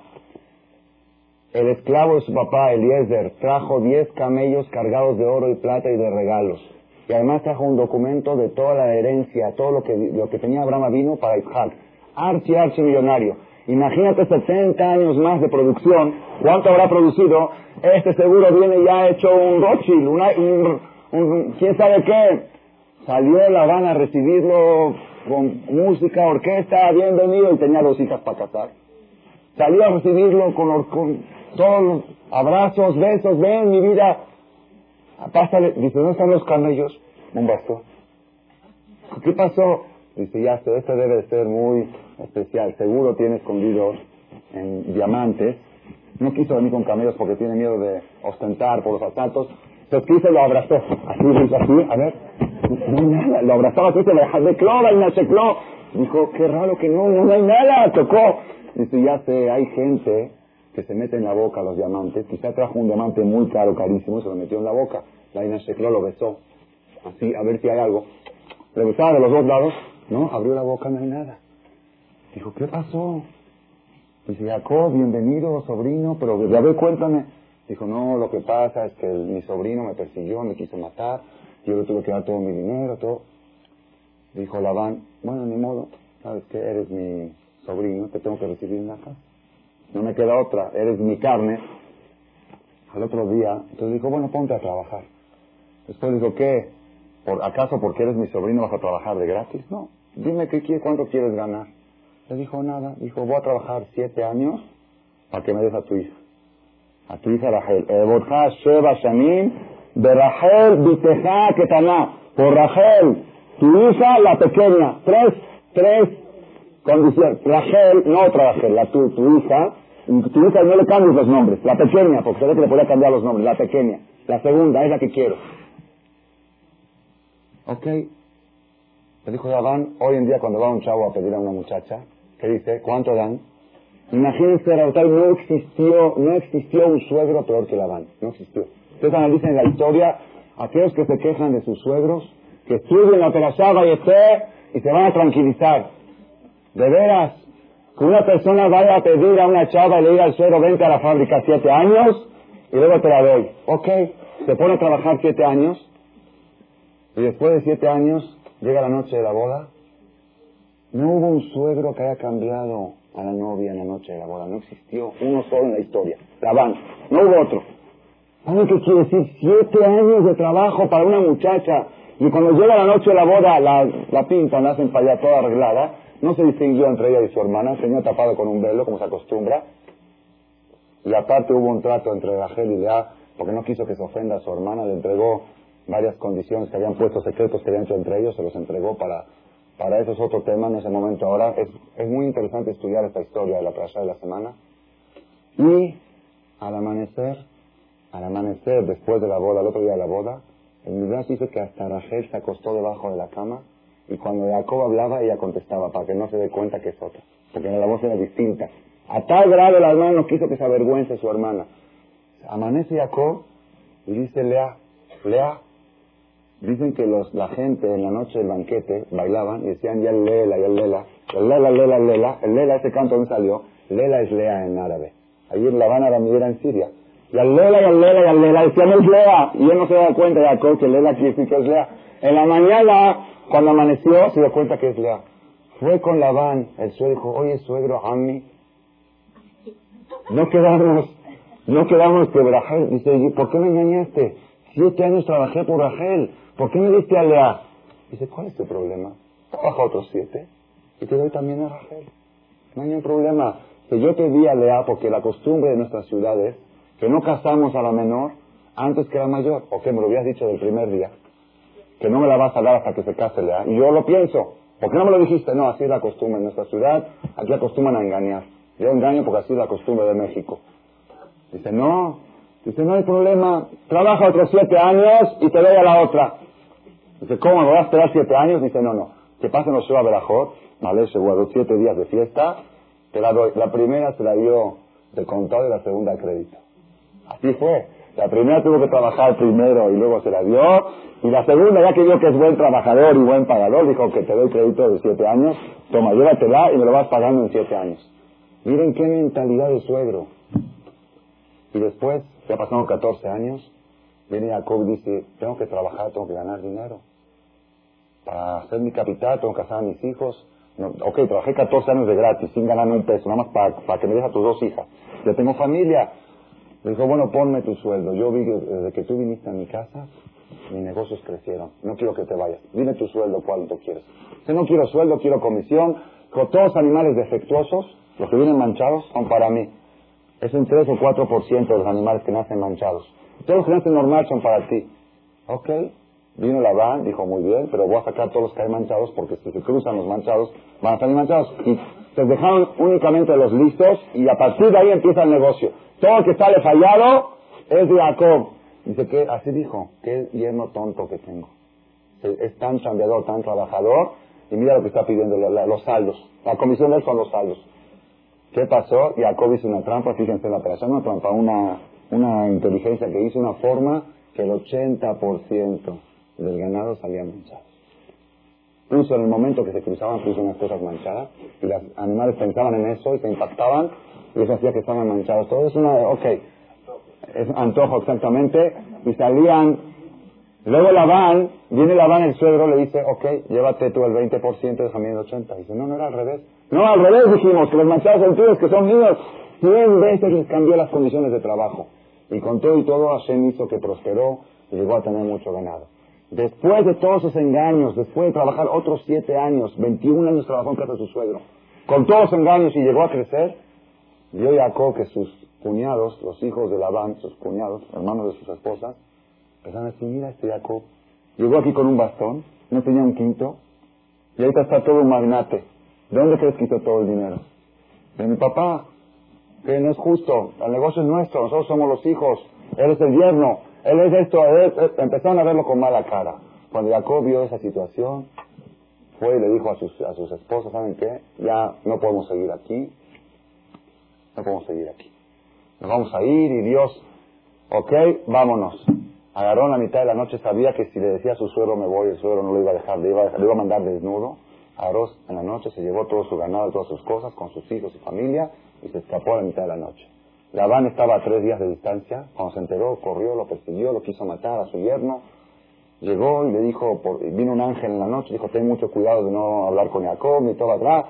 el esclavo de su papá Eliezer trajo 10 camellos cargados de oro y plata y de regalos. Y además trajo un documento de toda la herencia, todo lo que, lo que tenía Abraham vino para Itzhak. Archi, archi millonario. Imagínate 70 años más de producción, ¿cuánto habrá producido? Este seguro viene ya hecho un Rothschild, un, quién sabe qué. Salió la van a recibirlo con música, orquesta, bienvenido, y tenía dos hijas para casar. Salió a recibirlo con, con los abrazos, besos, ven mi vida. Pásale, dice, ¿dónde están los camellos? Un bastón. ¿Qué pasó? Dice, ya, este debe de ser muy especial. Seguro tiene escondidos en diamantes. No quiso venir con camellos porque tiene miedo de ostentar por los asaltos. Entonces quiso lo abrazó. Así, así, a ver. No hay nada. Lo abrazaba así, se lo de clova y nachecló. Dijo, qué raro que no, no hay nada. Tocó. Dice, ya sé, hay gente que se mete en la boca los diamantes. Quizá trajo un diamante muy caro, carísimo, y se lo metió en la boca. La Inachecló lo besó. Así, a ver si hay algo. Le besaba de los dos lados. No, abrió la boca, no hay nada. Dijo, ¿qué pasó? Dice, Jacob, bienvenido, sobrino, pero a ver, cuéntame. Dijo, no, lo que pasa es que mi sobrino me persiguió, me quiso matar, yo le tuve que dar todo mi dinero, todo. Dijo Labán, bueno, ni modo, sabes que eres mi sobrino, te tengo que recibir en la casa. No me queda otra, eres mi carne. Al otro día, entonces dijo, bueno, ponte a trabajar. Después dijo, ¿qué? ¿Por, ¿Acaso porque eres mi sobrino vas a trabajar de gratis? No, dime qué, cuánto quieres ganar. Le dijo nada. Dijo, voy a trabajar siete años para que me des a tu hija. A tu hija Rachel. Sheba Shanim de Rachel Ketaná. Por Rachel, tu hija la pequeña. Tres, tres condiciones. Rachel, no otra Rachel, la tu, tu hija. Tu hija no le cambies los nombres. La pequeña, porque ve que le podía cambiar los nombres. La pequeña. La segunda es la que quiero. Ok. Le dijo Yaván, hoy en día cuando va un chavo a pedir a una muchacha, ¿Qué dice? ¿Cuánto dan? Imagínense, Rabotal, no existió, no existió un suegro peor que Labán. No existió. Ustedes analicen la historia, aquellos que se quejan de sus suegros, que estudien la Perashá y y se van a tranquilizar. De veras, que una persona vaya a pedir a una chava y le diga al suegro, vente a la fábrica siete años y luego te la doy. Ok, se pone a trabajar siete años y después de siete años llega la noche de la boda no hubo un suegro que haya cambiado a la novia en la noche de la boda. No existió uno solo en la historia. Labán. No hubo otro. ¿Saben qué quiere decir? Siete años de trabajo para una muchacha. Y cuando llega la noche de la boda, la, la pintan, la hacen para allá toda arreglada. No se distinguió entre ella y su hermana. Tenía tapado con un velo, como se acostumbra. Y aparte hubo un trato entre Rachel y Lea, porque no quiso que se ofenda a su hermana. Le entregó varias condiciones que habían puesto secretos que habían hecho entre ellos. Se los entregó para para eso es otro tema en ese momento. Ahora es, es muy interesante estudiar esta historia de la playa de la semana. Y al amanecer, al amanecer, después de la boda, el otro día de la boda, el Midrash dice que hasta Rachel se acostó debajo de la cama Y cuando Jacob hablaba, ella contestaba para que no se dé cuenta que es otra. Porque la voz era distinta. A tal grado la hermana no quiso que se avergüence su hermana. Amanece Jacob y dice Lea, Lea, dicen que los, la gente en la noche del banquete bailaban y decían ya Lela, ya Lela, Lela, Lela, Lela, el Lela, ese canto no salió, Lela es Lea en árabe. Allí en La Habana era en Siria. Y al Lela, y al Lela, y al Lela, decían es Lea. Y él no se da cuenta, Jacob, que Lela que es Lea. En la mañana, cuando amaneció, se dio cuenta que es Lea. Fue con Labán, el suegro dijo, oye suegro, a mí, no quedamos, no quedamos que Rachel, dice, ¿por qué me engañaste? Siete años trabajé por Rachel, ¿por qué me diste a Lea? Dice, ¿cuál es tu problema? Trabaja otros siete y te doy también a Rachel. No hay ningún problema. Que yo te di a Lea porque la costumbre de nuestras ciudades, que no casamos a la menor antes que la mayor. ¿O qué? Me lo habías dicho del primer día. Que no me la vas a dar hasta que se case Lea. Y yo lo pienso. ¿Por qué no me lo dijiste? No, así es la costumbre. En nuestra ciudad, aquí acostumbran a engañar. Yo engaño porque así es la costumbre de México. Dice, no. Dice, no hay problema. Trabaja otros siete años y te doy a la otra. Dice, ¿cómo? ¿Me vas a esperar siete años? Dice, no, no. Que pasen los a Berajot, ¿vale? Seguro, siete días de fiesta. Te la doy. La primera se la dio de contado y la segunda de crédito. Así fue. La primera tuvo que trabajar primero y luego se la dio. Y la segunda, ya que vio que es buen trabajador y buen pagador, dijo que te doy crédito de siete años. Toma, llévatela y me lo vas pagando en siete años. Miren qué mentalidad de suegro. Y después, ya pasaron 14 años, viene Jacob y dice, tengo que trabajar, tengo que ganar dinero. Para hacer mi capital, tengo que casar a mis hijos. ok, trabajé 14 años de gratis, sin ganar un peso, nada más para, que me dejes a tus dos hijas. Ya tengo familia. Dijo, bueno, ponme tu sueldo. Yo vi que desde que tú viniste a mi casa, mis negocios crecieron. No quiero que te vayas. Dime tu sueldo, cuánto quieres. Si no quiero sueldo, quiero comisión. Con todos animales defectuosos, los que vienen manchados son para mí. Es un 3 o 4% de los animales que nacen manchados. Todos los que nacen normal son para ti. Ok. Vino la van, dijo muy bien, pero voy a sacar todos los que hay manchados porque si se cruzan los manchados van a salir manchados. Y se dejaron únicamente los listos y a partir de ahí empieza el negocio. Todo el que sale fallado es de Jacob. Dice que así dijo, qué yerno tonto que tengo. Es tan chambeador, tan trabajador y mira lo que está pidiendo, los saldos. La comisión de él son los saldos. ¿Qué pasó? Jacob hizo una trampa, fíjense en la operación, una trampa, una, una inteligencia que hizo una forma que el 80% del ganado salía manchado. Incluso en el momento que se cruzaban puso unas cosas manchadas y los animales pensaban en eso y se impactaban y eso hacía que estaban manchados. Todo es una, ok, es antojo exactamente y salían Luego Labán, viene Labán el suegro, le dice, ok, llévate tú el 20%, déjame el 80%. Dice, no, no era al revés. No, al revés dijimos, que los manchados son tuyos, que son míos. Cien veces les cambió las condiciones de trabajo. Y con todo y todo, Hashem hizo que prosperó y llegó a tener mucho ganado. Después de todos esos engaños, después de trabajar otros siete años, 21 años trabajó en casa de su suegro, con todos los engaños y llegó a crecer, vio Jacob que sus cuñados, los hijos de Labán, sus cuñados, hermanos de sus esposas, Empezaron a decir, mira este Jacob, llegó aquí con un bastón, no tenía un quinto, y ahorita está todo un magnate. ¿De dónde crees que hizo todo el dinero? De mi papá, que no es justo, el negocio es nuestro, nosotros somos los hijos, él es el yerno, él es esto, empezaron a verlo con mala cara. Cuando Jacob vio esa situación, fue y le dijo a sus, a sus esposas, ¿saben qué? Ya no podemos seguir aquí, no podemos seguir aquí. Nos vamos a ir y Dios, ok, vámonos. Agarró en la mitad de la noche, sabía que si le decía a su suegro me voy, el suegro no lo iba a dejar, le iba a, iba a mandar desnudo. Agarró en la noche, se llevó todo su ganado, todas sus cosas, con sus hijos y familia, y se escapó a la mitad de la noche. Labán estaba a tres días de distancia, cuando se enteró, corrió, lo persiguió, lo quiso matar a su yerno. Llegó y le dijo, vino un ángel en la noche, dijo, ten mucho cuidado de no hablar con Jacob, ni todo atrás.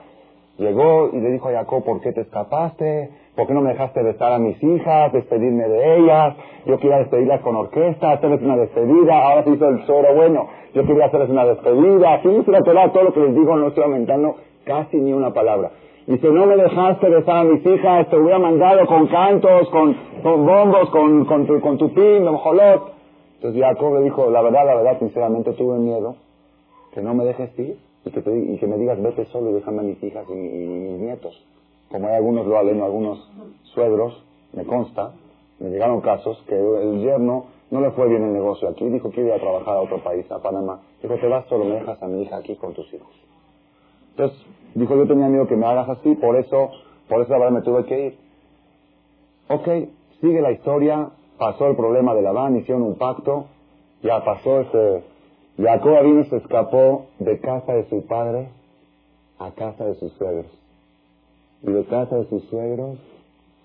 Llegó y le dijo a Jacob, ¿por qué te escapaste? ¿Por qué no me dejaste besar a mis hijas, despedirme de ellas? Yo quería despedirlas con orquesta, hacerles una despedida, ahora se hizo el soro bueno, yo quería hacerles una despedida, así dice la todo lo que les digo no estoy aumentando casi ni una palabra. Dice, no me dejaste besar a mis hijas, te hubiera mandado con cantos, con, bombos, con, con, tu, con tu pin, jolot. Entonces Jacob le dijo, la verdad, la verdad, sinceramente tuve miedo que no me dejes ir y que, y que me digas, vete solo y déjame a mis hijas y, mis nietos. Como hay algunos lo algunos suegros, me consta, me llegaron casos que el yerno no le fue bien el negocio aquí, dijo que iba a trabajar a otro país, a Panamá. Dijo, te vas solo, me dejas a mi hija aquí con tus hijos. Entonces, dijo, yo tenía miedo que me hagas así, por eso, por eso verdad me tuve que ir. Ok, sigue la historia, pasó el problema de Labán, hicieron un pacto, ya pasó ese... Jacob y se escapó de casa de su padre a casa de sus suegros. Y de casa de sus suegros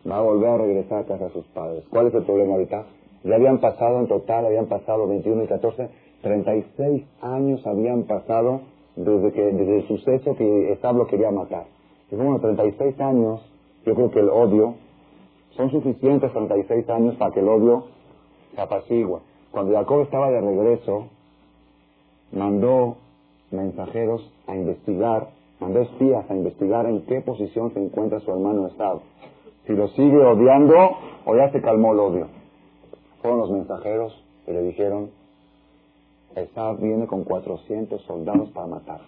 va a volver a regresar a casa de sus padres. ¿Cuál es el problema ahorita? Ya habían pasado en total, habían pasado 21 y 14, 36 años habían pasado desde que desde el suceso que Esab lo quería matar. Y bueno, 36 años, yo creo que el odio, son suficientes 36 años para que el odio se apacigua. Cuando Jacob estaba de regreso, mandó mensajeros a investigar, mandó espías a investigar en qué posición se encuentra su hermano Esab. Si lo sigue odiando o ya se calmó el odio fueron los mensajeros y le dijeron, Esab viene con 400 soldados para matar.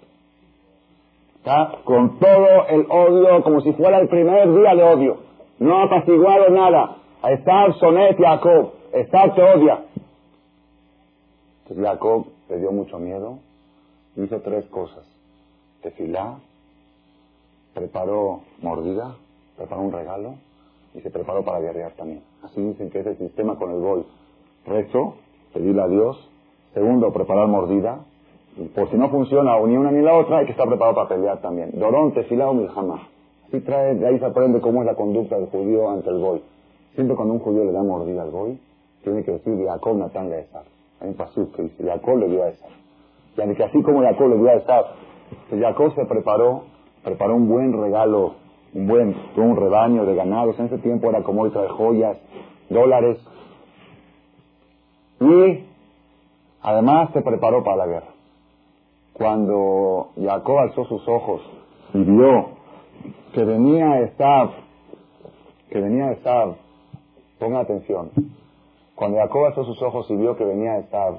Está con todo el odio, como si fuera el primer día de odio. No ha apaciguado nada. Esab, Sonet, Jacob. Esab te odia. Entonces Jacob le dio mucho miedo. Hizo tres cosas. Tefilá, preparó mordida, preparó un regalo y se preparó para guerrear también. Así dicen que es el sistema con el gol. Rezo, pedirle a Dios. Segundo, preparar mordida. Por si no funciona ni una ni la otra, hay que estar preparado para pelear también. Dorón, tefilá o. Así trae, de ahí se aprende cómo es la conducta del judío ante el gol. Siempre cuando un judío le da mordida al gol, tiene que decir, Jacob Natán le Hay un pasú que dice, Jacob le dio a esa. Y que así como Jacob le dio a esa, Jacob se preparó, preparó un buen regalo un buen, un rebaño de ganados. En ese tiempo era como trae joyas, dólares. Y además se preparó para la guerra. Cuando Jacob alzó sus ojos y vio que venía Estab, que venía Estab, ponga atención. Cuando Jacob alzó sus ojos y vio que venía Estab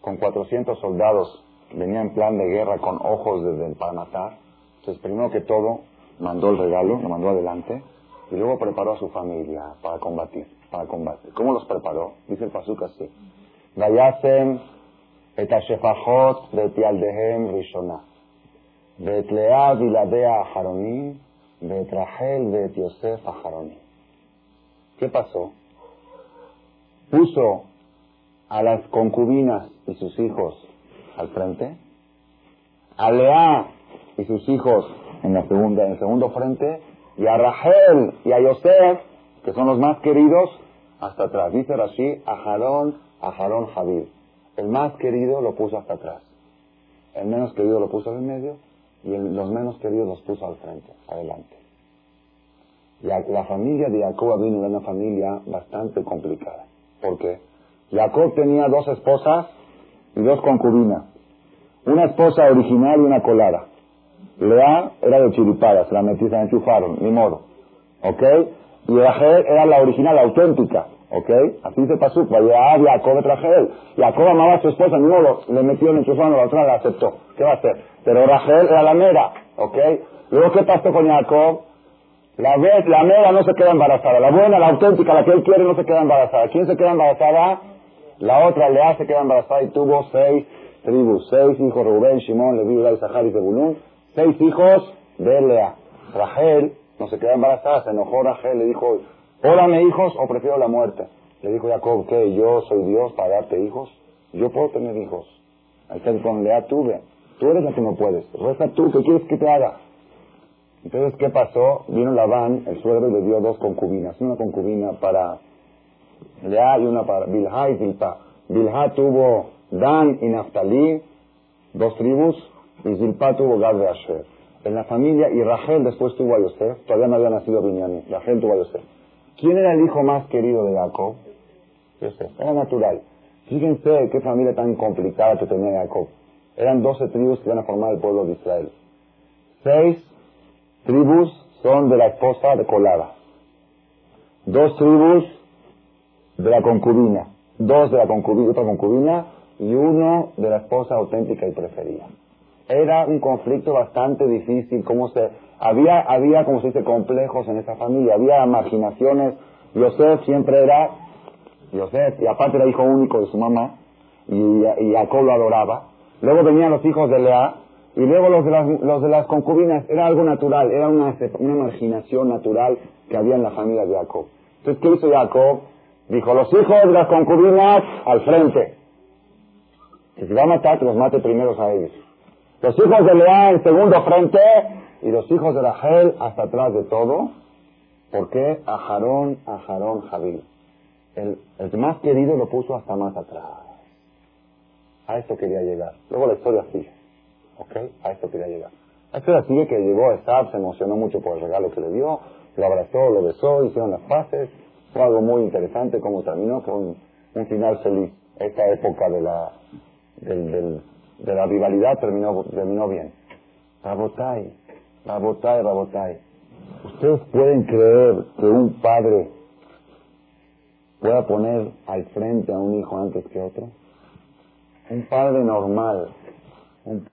con 400 soldados, venía en plan de guerra con ojos desde, para matar, entonces, primero que todo, mandó el regalo, lo mandó adelante, y luego preparó a su familia para combatir, para combatir. ¿Cómo los preparó? Dice el Pasuk así. Vayasem et ashefachot betialdehem rishona. ואת לאה וילדיה האחרונים, ואת רחל ואת יוסף ¿Qué pasó? Puso a las concubinas y sus hijos al frente, a Lea y sus hijos en, la segunda, en el segundo frente, y a Rachel y a Yosef, que son los más queridos, hasta atrás. Dice Rashi, a Jarón, a Jarón Javid. El más querido lo puso hasta atrás. El menos querido lo puso en medio y los menos queridos los puso al frente, adelante. La, la familia de Jacob vino de una familia bastante complicada. porque Jacob tenía dos esposas y dos concubinas. Una esposa original y una colada. Lea era de chiripada, se la metí, se la enchufaron, ni modo. ¿Ok? Y Rachel era la original, la auténtica. ¿Ok? Así pasó. Vaya Jacob Rachel. Jacob amaba a su esposa, ni modo, le metió en enchufaron, la otra la aceptó. ¿Qué va a hacer? Pero Rachel era la mera. ¿Ok? Luego, ¿qué pasó con Jacob? La vez, la mera no se queda embarazada. La buena, la auténtica, la que él quiere, no se queda embarazada. ¿Quién se queda embarazada? La otra, Lea, se queda embarazada y tuvo seis tribus. Seis hijos, Rubén, Shimón, Levi, Udá, Isahar y Zebulún seis hijos de Lea. Rachel no se quedó embarazada, se enojó Rachel, le dijo, órame hijos o prefiero la muerte. Le dijo Jacob, ¿qué? Yo soy Dios para darte hijos. Yo puedo tener hijos. Ahí está con Lea tuve. Tú eres la que no puedes. Reza tú, ¿qué quieres que te haga? Entonces, ¿qué pasó? Vino Labán, el suegro, y le dio dos concubinas. Una concubina para Lea y una para Bilha y Zilpa. Bilha tuvo Dan y Naftalí, dos tribus, y Zilpa tuvo Gad de Asher. En la familia, y Rachel después tuvo a Yosef, todavía no había nacido Binyamin, Rachel tuvo a Yosef. ¿Quién era el hijo más querido de Jacob? Era natural. Fíjense qué familia tan complicada que tenía Jacob. Eran doce tribus que iban a formar el pueblo de Israel. Seis tribus son de la esposa de Colada. Dos tribus de la concubina. Dos de la concubina, otra concubina y uno de la esposa auténtica y preferida. Era un conflicto bastante difícil, cómo se Había, había, como se dice, complejos en esa familia, había marginaciones. Yosef siempre era Yosef, y aparte era hijo único de su mamá, y, y Jacob lo adoraba. Luego venían los hijos de Lea, y luego los de las, los de las concubinas, era algo natural, era una, una marginación natural que había en la familia de Jacob. Entonces, ¿qué hizo Jacob? Dijo, los hijos de las concubinas al frente. Si se va a matar, que los mate primero a ellos. Los hijos de Lea en segundo frente y los hijos de Rachel hasta atrás de todo. ¿Por qué? A Jarón, a Jarón, Javí. El, el más querido lo puso hasta más atrás. A esto quería llegar. Luego la historia sigue. ¿Ok? A esto quería llegar. La historia sigue que llegó a Esab, se emocionó mucho por el regalo que le dio, lo abrazó, lo besó, hicieron las fases. Fue algo muy interesante como terminó, fue un, final feliz. Esta época de la, del, de la rivalidad terminó, terminó bien. Rabotai, Rabotai, Rabotai. ¿Ustedes pueden creer que un padre pueda poner al frente a un hijo antes que otro? Un padre normal, un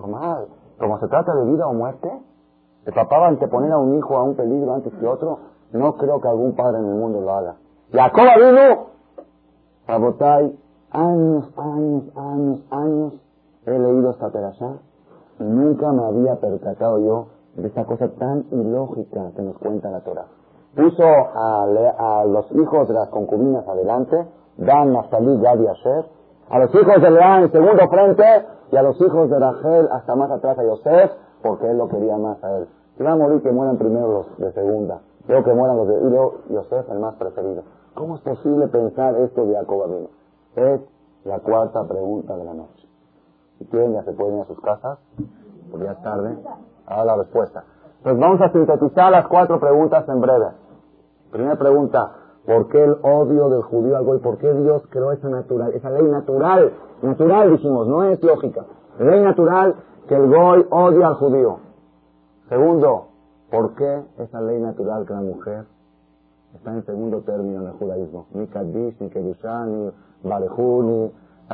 normal. Como se trata de vida o muerte, el papá va a anteponer a un hijo a un peligro antes que otro. No creo que algún padre en el mundo lo haga. Jacob vino, Rabotai, años, años, años, años he leído esta perashá y nunca me había percatado yo de esta cosa tan ilógica que nos cuenta la Torah. Puso a, los hijos de las concubinas adelante, Dan, Naftali, Gad y Asher, a los hijos de Leán en segundo frente y a los hijos de Rachel hasta más atrás a Yosef, porque él lo quería más a él. Si va a morir, que mueran primero los de segunda, luego que mueran los de... Y luego Yosef, el más preferido. ¿Cómo es posible pensar esto de Jacob Abino? Es la cuarta pregunta de la noche. Si quieren, ya se pueden ir a sus casas, porque ya es tarde. Ahora la respuesta. Entonces vamos a sintetizar las cuatro preguntas en breve. Primera pregunta, ¿por qué el odio del judío al goy? ¿Por qué Dios creó esa natural, esa ley natural Natural, dijimos, no es lógica. Ley natural que el goy odia al judío. Segundo, ¿por qué esa ley natural que la mujer está en segundo término en el judaísmo? Ni Kaddish, ni Kedushá, ni las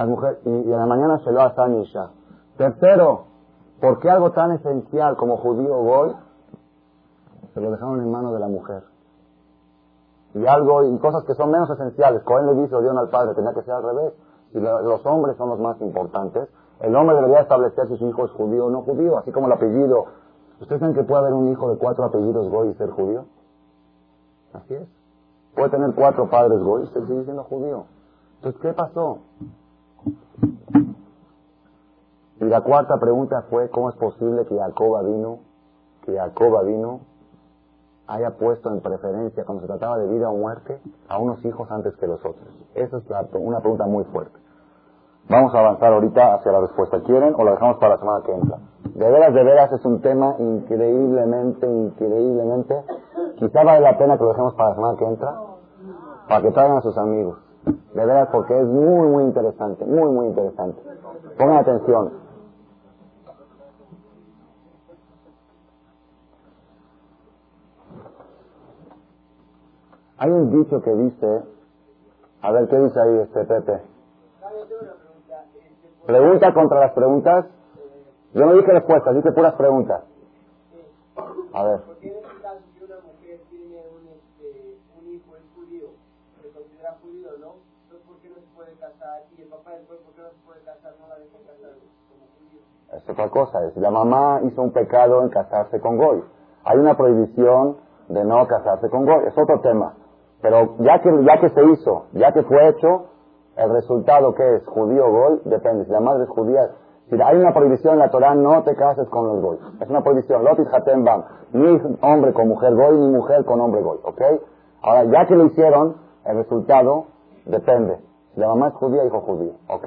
mujeres, y, y, a la mañana se lo hace ni Isha. Tercero, ¿por qué algo tan esencial como judío goy se lo dejaron en manos de la mujer? Y algo, y cosas que son menos esenciales. Cohen le dice, odian al padre, tenía que ser al revés si los hombres son los más importantes, el hombre debería establecer si su hijo es judío o no judío, así como el apellido. ¿Ustedes creen que puede haber un hijo de cuatro apellidos goy y ser judío? Así es. Puede tener cuatro padres goy y seguir siendo judío. Entonces, ¿qué pasó? Y la cuarta pregunta fue, ¿cómo es posible que Jacoba vino, que Jacoba vino haya puesto en preferencia, cuando se trataba de vida o muerte, a unos hijos antes que los otros? Esa es una pregunta muy fuerte. Vamos a avanzar ahorita hacia la respuesta. ¿Quieren o la dejamos para la semana que entra? De veras, de veras es un tema increíblemente, increíblemente. Quizá vale la pena que lo dejemos para la semana que entra. Para que traigan a sus amigos. De veras, porque es muy, muy interesante. Muy, muy interesante. Pongan atención. Hay un dicho que dice, a ver, ¿qué dice ahí este Pepe? Pregunta contra las preguntas. Yo no dije respuestas, dije puras preguntas. A ver. ¿Por qué en caso si una mujer tiene un, un hijo es judío, se considera judío, ¿no? Entonces, ¿por qué no se puede casar? Y el papá después, ¿por qué no se puede casar? No la dejan casar como judío. Es otra cosa, es la mamá hizo un pecado en casarse con Goy. Hay una prohibición de no casarse con Goy, es otro tema. Pero ya que, ya que se hizo, ya que fue hecho, el resultado que es judío o gol depende. Si la madre es judía, si hay una prohibición en la Torah, no te cases con los gol. Es una prohibición. Lotis hatem bam. Ni hombre con mujer gol, ni mujer con hombre gol. ¿Ok? Ahora, ya que lo hicieron, el resultado depende. Si la mamá es judía, hijo judío. ¿Ok?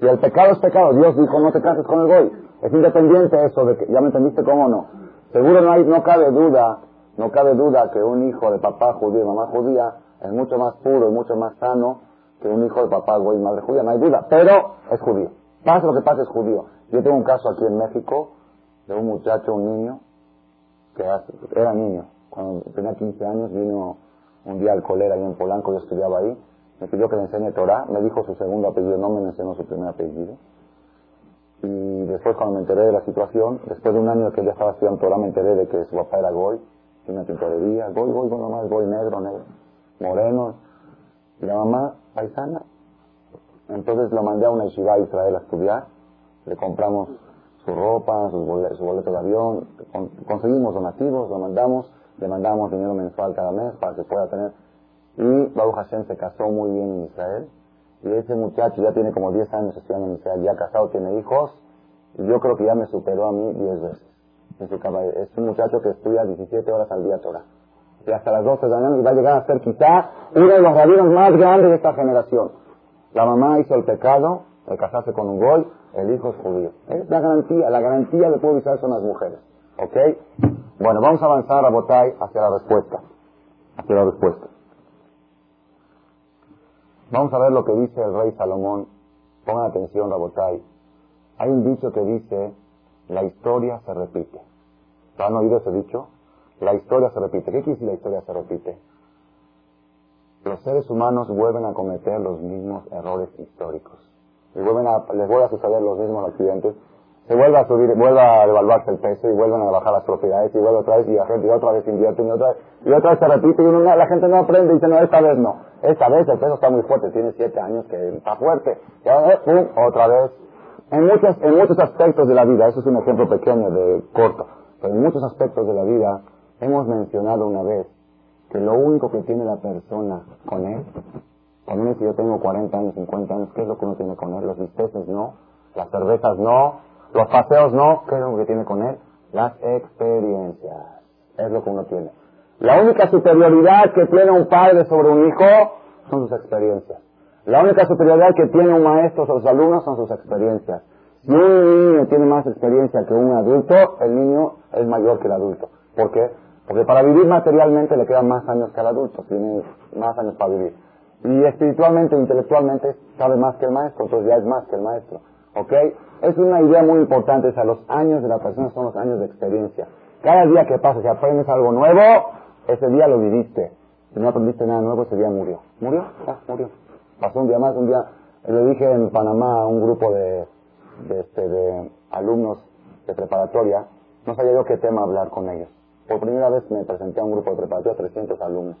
Si el pecado es pecado, Dios dijo no te cases con el gol. Es independiente eso de que, ¿ya me entendiste cómo no? Seguro no hay, no cabe duda No cabe duda que un hijo de papá judío y mamá judía es mucho más puro y mucho más sano que un hijo de papá y madre judía, no hay duda, pero es judío. Pasa lo que pasa, es judío. Yo tengo un caso aquí en México de un muchacho, un niño, que era niño. Cuando tenía 15 años vino un día al colera ahí en Polanco, yo estudiaba ahí, me pidió que le enseñe Torah, me dijo su segundo apellido, no me enseñó su primer apellido. Y después cuando me enteré de la situación, después de un año que ya estaba estudiando Torah, me enteré de que su papá era Goy, una tintorería, Goy, Goy, Goy nomás, Goy negro, negro, moreno, y la mamá paisana. Entonces lo mandé a una yeshiva a Israel a estudiar, le compramos su ropa, su boleto, de avión, conseguimos donativos, lo mandamos, le mandamos dinero mensual cada mes para que pueda tener. Y Baruch Hashem se casó muy bien en Israel. Y ese muchacho ya tiene como 10 años estudiando en Israel, ya casado, tiene hijos. Y yo creo que ya me superó a mí 10 veces. Es un muchacho que estudia 17 horas al día Torah. Y hasta las 12 de la mañana y va a llegar a ser quizá uno de los rabinos más grandes de esta generación. La mamá hizo el pecado de casarse con un gol, el hijo es judío. Es la garantía, la garantía le puedo avisar son las mujeres. ¿Ok? Bueno, vamos a avanzar a Botay hacia la respuesta. Hacia la respuesta. Vamos a ver lo que dice el rey Salomón. Pongan atención, Rabotay. Hay un dicho que dice, la historia se repite. ¿Lo han oído ese dicho? La historia se repite. ¿Qué quiere decir la historia se repite? Los seres humanos vuelven a cometer los mismos errores históricos. Y vuelven a, les vuelve a suceder los mismos accidentes se vuelve a subir, vuelve a devaluarse el peso y vuelven a bajar las propiedades y vuelve otra vez y la gente otra vez invierte y otra vez, y otra vez se repite y la gente no aprende y dice, no, esta vez no. Esta vez el peso está muy fuerte, tiene siete años que está fuerte. Y ahora, pum, otra vez. En muchos, en muchos aspectos de la vida, eso es un ejemplo pequeño de corto, pero en muchos aspectos de la vida hemos mencionado una vez que lo único que tiene la persona con él, uno dice yo tengo 40 años, 50 años, ¿qué es lo que uno tiene con él? Los bisteces no, las cervezas no, los paseos no, ¿qué es lo que tiene con él? Las experiencias. Es lo que uno tiene. La única superioridad que tiene un padre sobre un hijo son sus experiencias. La única superioridad que tiene un maestro sobre sus alumnos son sus experiencias. Si un niño tiene más experiencia que un adulto, el niño es mayor que el adulto. ¿Por qué? Porque para vivir materialmente le quedan más años que al adulto, tiene más años para vivir. Y espiritualmente, intelectualmente, sabe más que el maestro, entonces ya es más que el maestro. ¿Ok? Es una idea muy importante, o sea, los años de la persona son los años de experiencia. Cada día que pasa, si aprendes algo nuevo, ese día lo viviste. Si no aprendiste nada nuevo, ese día murió. ¿Murió? Ah, murió. Pasó un día más, un día, le dije en Panamá a un grupo de, de, este, de alumnos de preparatoria, no sabía yo qué tema hablar con ellos. Por primera vez me presenté a un grupo de preparatoria, 300 alumnos.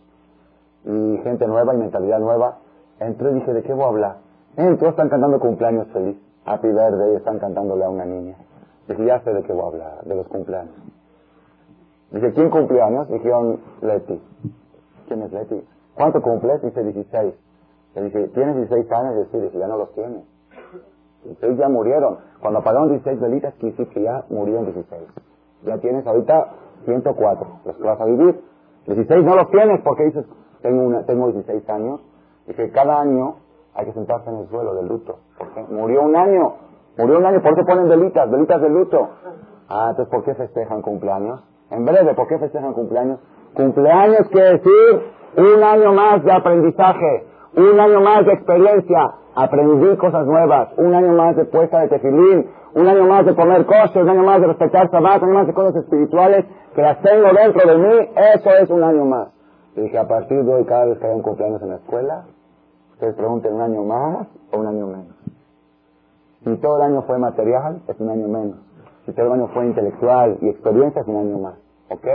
Y gente nueva y mentalidad nueva. Entré y dije, ¿de qué voy a hablar? Eh, todos están cantando cumpleaños feliz. Happy Birthday están cantándole a una niña. Dije, ya sé de qué voy a hablar, de los cumpleaños. Dije, ¿quién cumpleaños? Dijeron, Leti. ¿Quién es Leti? ¿Cuánto cumples? Dice, 16. Le dije, ¿tienes 16 años? Sí, dije, ya no los tiene. 16 ya murieron. Cuando apagaron 16 velitas, quiere que ya murieron 16. Ya tienes ahorita 104, los que vas a vivir. 16 no los tienes porque dices, tengo, una, tengo 16 años. Dije, cada año hay que sentarse en el suelo del luto. Porque murió un año. Murió un año. ¿Por qué ponen velitas? Velitas de luto. Ah, entonces ¿por qué festejan cumpleaños? En breve, ¿por qué festejan cumpleaños? Cumpleaños quiere decir un año más de aprendizaje, un año más de experiencia. Aprendí cosas nuevas, un año más de puesta de tefilín, un año más de comer cosas, un año más de respetar sabbat, un año más de cosas espirituales que las tengo dentro de mí. Eso es un año más. Y dije, a partir de hoy, cada vez que hay un cumpleaños en la escuela, Ustedes pregunten un año más o un año menos. Si todo el año fue material, es un año menos. Si todo el año fue intelectual y experiencia, es un año más. ¿Ok?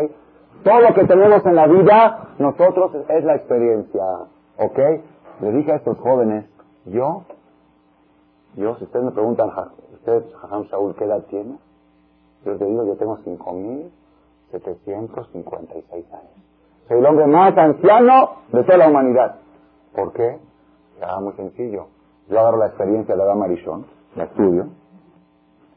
Todo lo que tenemos en la vida, nosotros es la experiencia. ¿Ok? Le dije a estos jóvenes, yo, yo, si ustedes me preguntan, ¿usted, Jajam Shaul, qué edad tiene? Yo les digo, yo tengo 5.756 años. Soy el hombre más anciano de toda la humanidad. ¿Por qué? Ah, muy sencillo. Yo agarro la experiencia de Abraham Arishon, la estudio,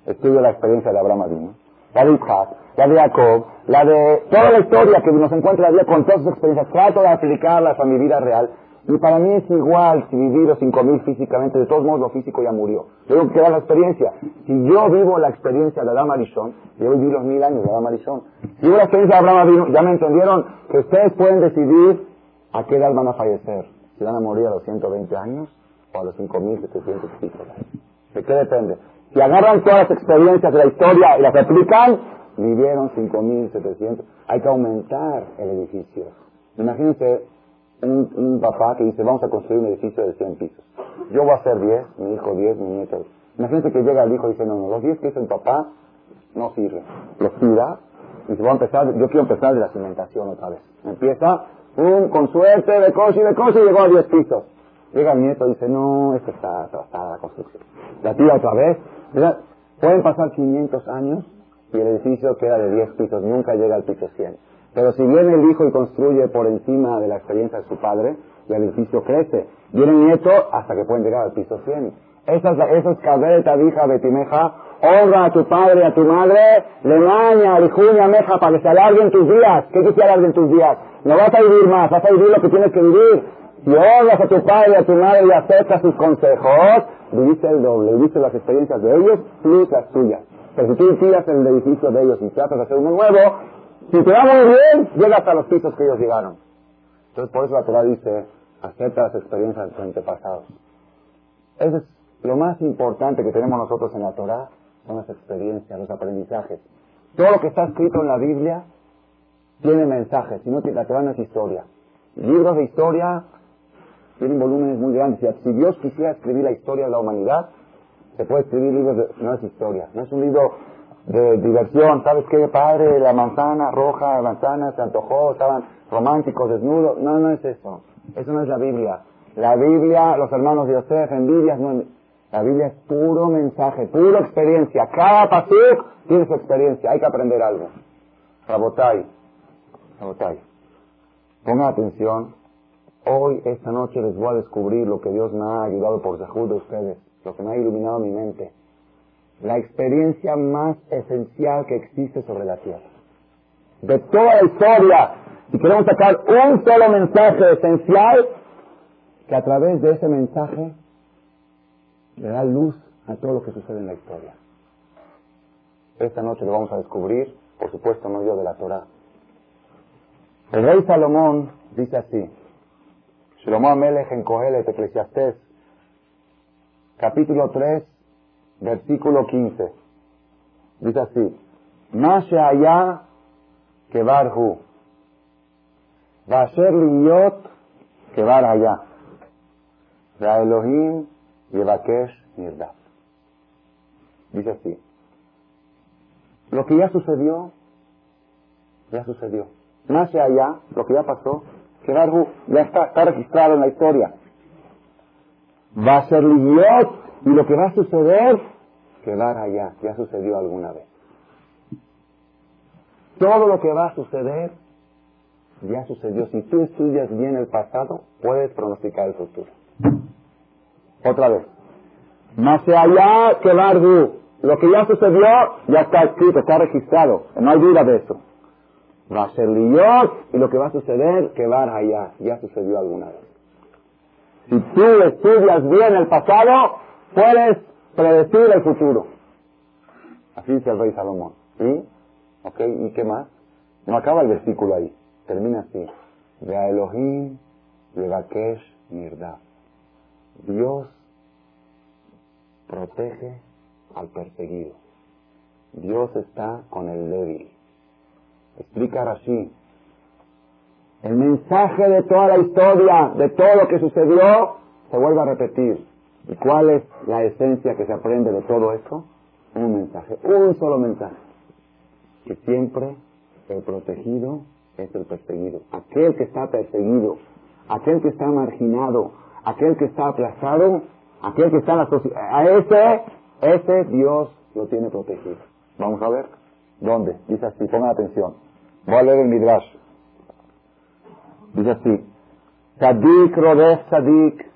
estudio la experiencia de Abraham Adino, la de Isaac, la de Jacob, la de toda la historia que nos encuentra la vida con todas sus experiencias, trato de aplicarlas a mi vida real Y para mí es igual si viví los 5.000 físicamente, de todos modos lo físico ya murió. Tengo que quedar la experiencia. Si yo vivo la experiencia de Adam Arishon, yo viví los mil años de Adam Arishon, si vivo la experiencia de Abraham Avinu, ya me entendieron que ustedes pueden decidir a qué edad van a fallecer. Si van a morir a los 120 años o a los 5.700 años. ¿De qué depende? Si agarran todas las experiencias de la historia y las aplican, vivieron 5.700. Hay que aumentar el edificio. Imagínense un, papá que dice, vamos a construir un edificio de 100 pisos. Yo voy a hacer 10, mi hijo 10, mi nieto. Imagínense que llega el hijo y dice, no, no, los 10 que hizo el papá no sirven. Los tira y dice, voy a empezar, yo quiero empezar de la cimentación otra vez. Empieza, un, con suerte, de coche de coche, llegó a 10 pisos. Llega el nieto y dice, no, esto está atrasada la construcción. La tira otra vez. Pueden pasar 500 años y el edificio queda de 10 pisos, nunca llega al piso 100. Pero si viene el hijo y construye por encima de la experiencia de su padre, el edificio crece. Viene el nieto hasta que pueden llegar al piso 100. Esa es, esa es cabeta, hija, betimeja. Honra a tu padre y a tu madre. Le maña, lijuña, meja, para que se alarguen tus días. ¿Qué que se alarguen tus días? No vas a vivir más, vas a vivir lo que tienes que vivir. Si honras a tu padre y a tu madre y aceptas sus consejos, viviste el doble, viviste las experiencias de ellos plus las tuyas. Pero si tú tiras el edificio de ellos y tratas de hacer uno nuevo, si te va muy bien, llegas a los pisos que ellos llegaron. Entonces por eso la Torah dice, acepta las experiencias de tus antepasados. Eso es lo más importante que tenemos nosotros en la Torah, son las experiencias, los aprendizajes. Todo lo que está escrito en la Biblia tiene mensajes, si no la Torah no es historia. Libros de historia tienen volúmenes muy grandes. Si Dios quisiera escribir la historia de la humanidad, se puede escribir libros de... No es historia, no es un libro de diversión. ¿Sabes qué, padre? La manzana roja, la manzana se antojó, estaban románticos, desnudos. No, no es eso. Eso no es la Biblia. La Biblia, los hermanos de Yosef, envidias, no... La Biblia es puro mensaje, pura experiencia. Cada pasuk tiene su experiencia. Hay que aprender algo. Rabotai. Rabotai. Pongan atención. Hoy, esta noche, les voy a descubrir lo que Dios me ha ayudado por Zahud de ustedes lo que me ha iluminado mi mente, la experiencia más esencial que existe sobre la tierra. De toda la historia, y queremos sacar un solo mensaje esencial, que a través de ese mensaje le da luz a todo lo que sucede en la historia. Esta noche lo vamos a descubrir, por supuesto no yo de la Torah. El rey Salomón dice así, Shlomo Amelech en Kohelet, Eclesiastés capítulo 3, versículo 15. Dice así, Mashe allá que barhu, Vasher liyot que bar allá, Ra Elohim yevakesh nirdaf. Dice así, lo que ya sucedió, ya sucedió. Mashe allá, lo que ya pasó, que ya está, está registrado en la historia va a ser liot y lo que va a suceder, quedar allá, ya sucedió alguna vez. Todo lo que va a suceder, ya sucedió. Si tú estudias bien el pasado, puedes pronosticar el futuro. Otra vez. Más allá que Lo que ya sucedió, ya está escrito, está registrado. No hay duda de eso. Va a ser liot y lo que va a suceder, quedar allá, ya sucedió alguna vez. Si tú estudias bien el pasado, puedes predecir el futuro. Así dice el rey Salomón. ¿Sí? ¿Ok? ¿Y qué más? No acaba el versículo ahí. Termina así. De Elohim, Levakesh, Mirda. Dios protege al perseguido. Dios está con el débil. Explica Rashi. El mensaje de toda la historia, de todo lo que sucedió, se vuelve a repetir. ¿Y cuál es la esencia que se aprende de todo esto? Un mensaje, un solo mensaje. Que siempre el protegido es el perseguido. Aquel que está perseguido, aquel que está marginado, aquel que está aplazado, aquel que está en la sociedad, a ese, ese Dios lo tiene protegido. Vamos a ver. ¿Dónde? Dice así, pongan atención. Voy a leer el Midrash. Dice así, Sadik rodef Sadik,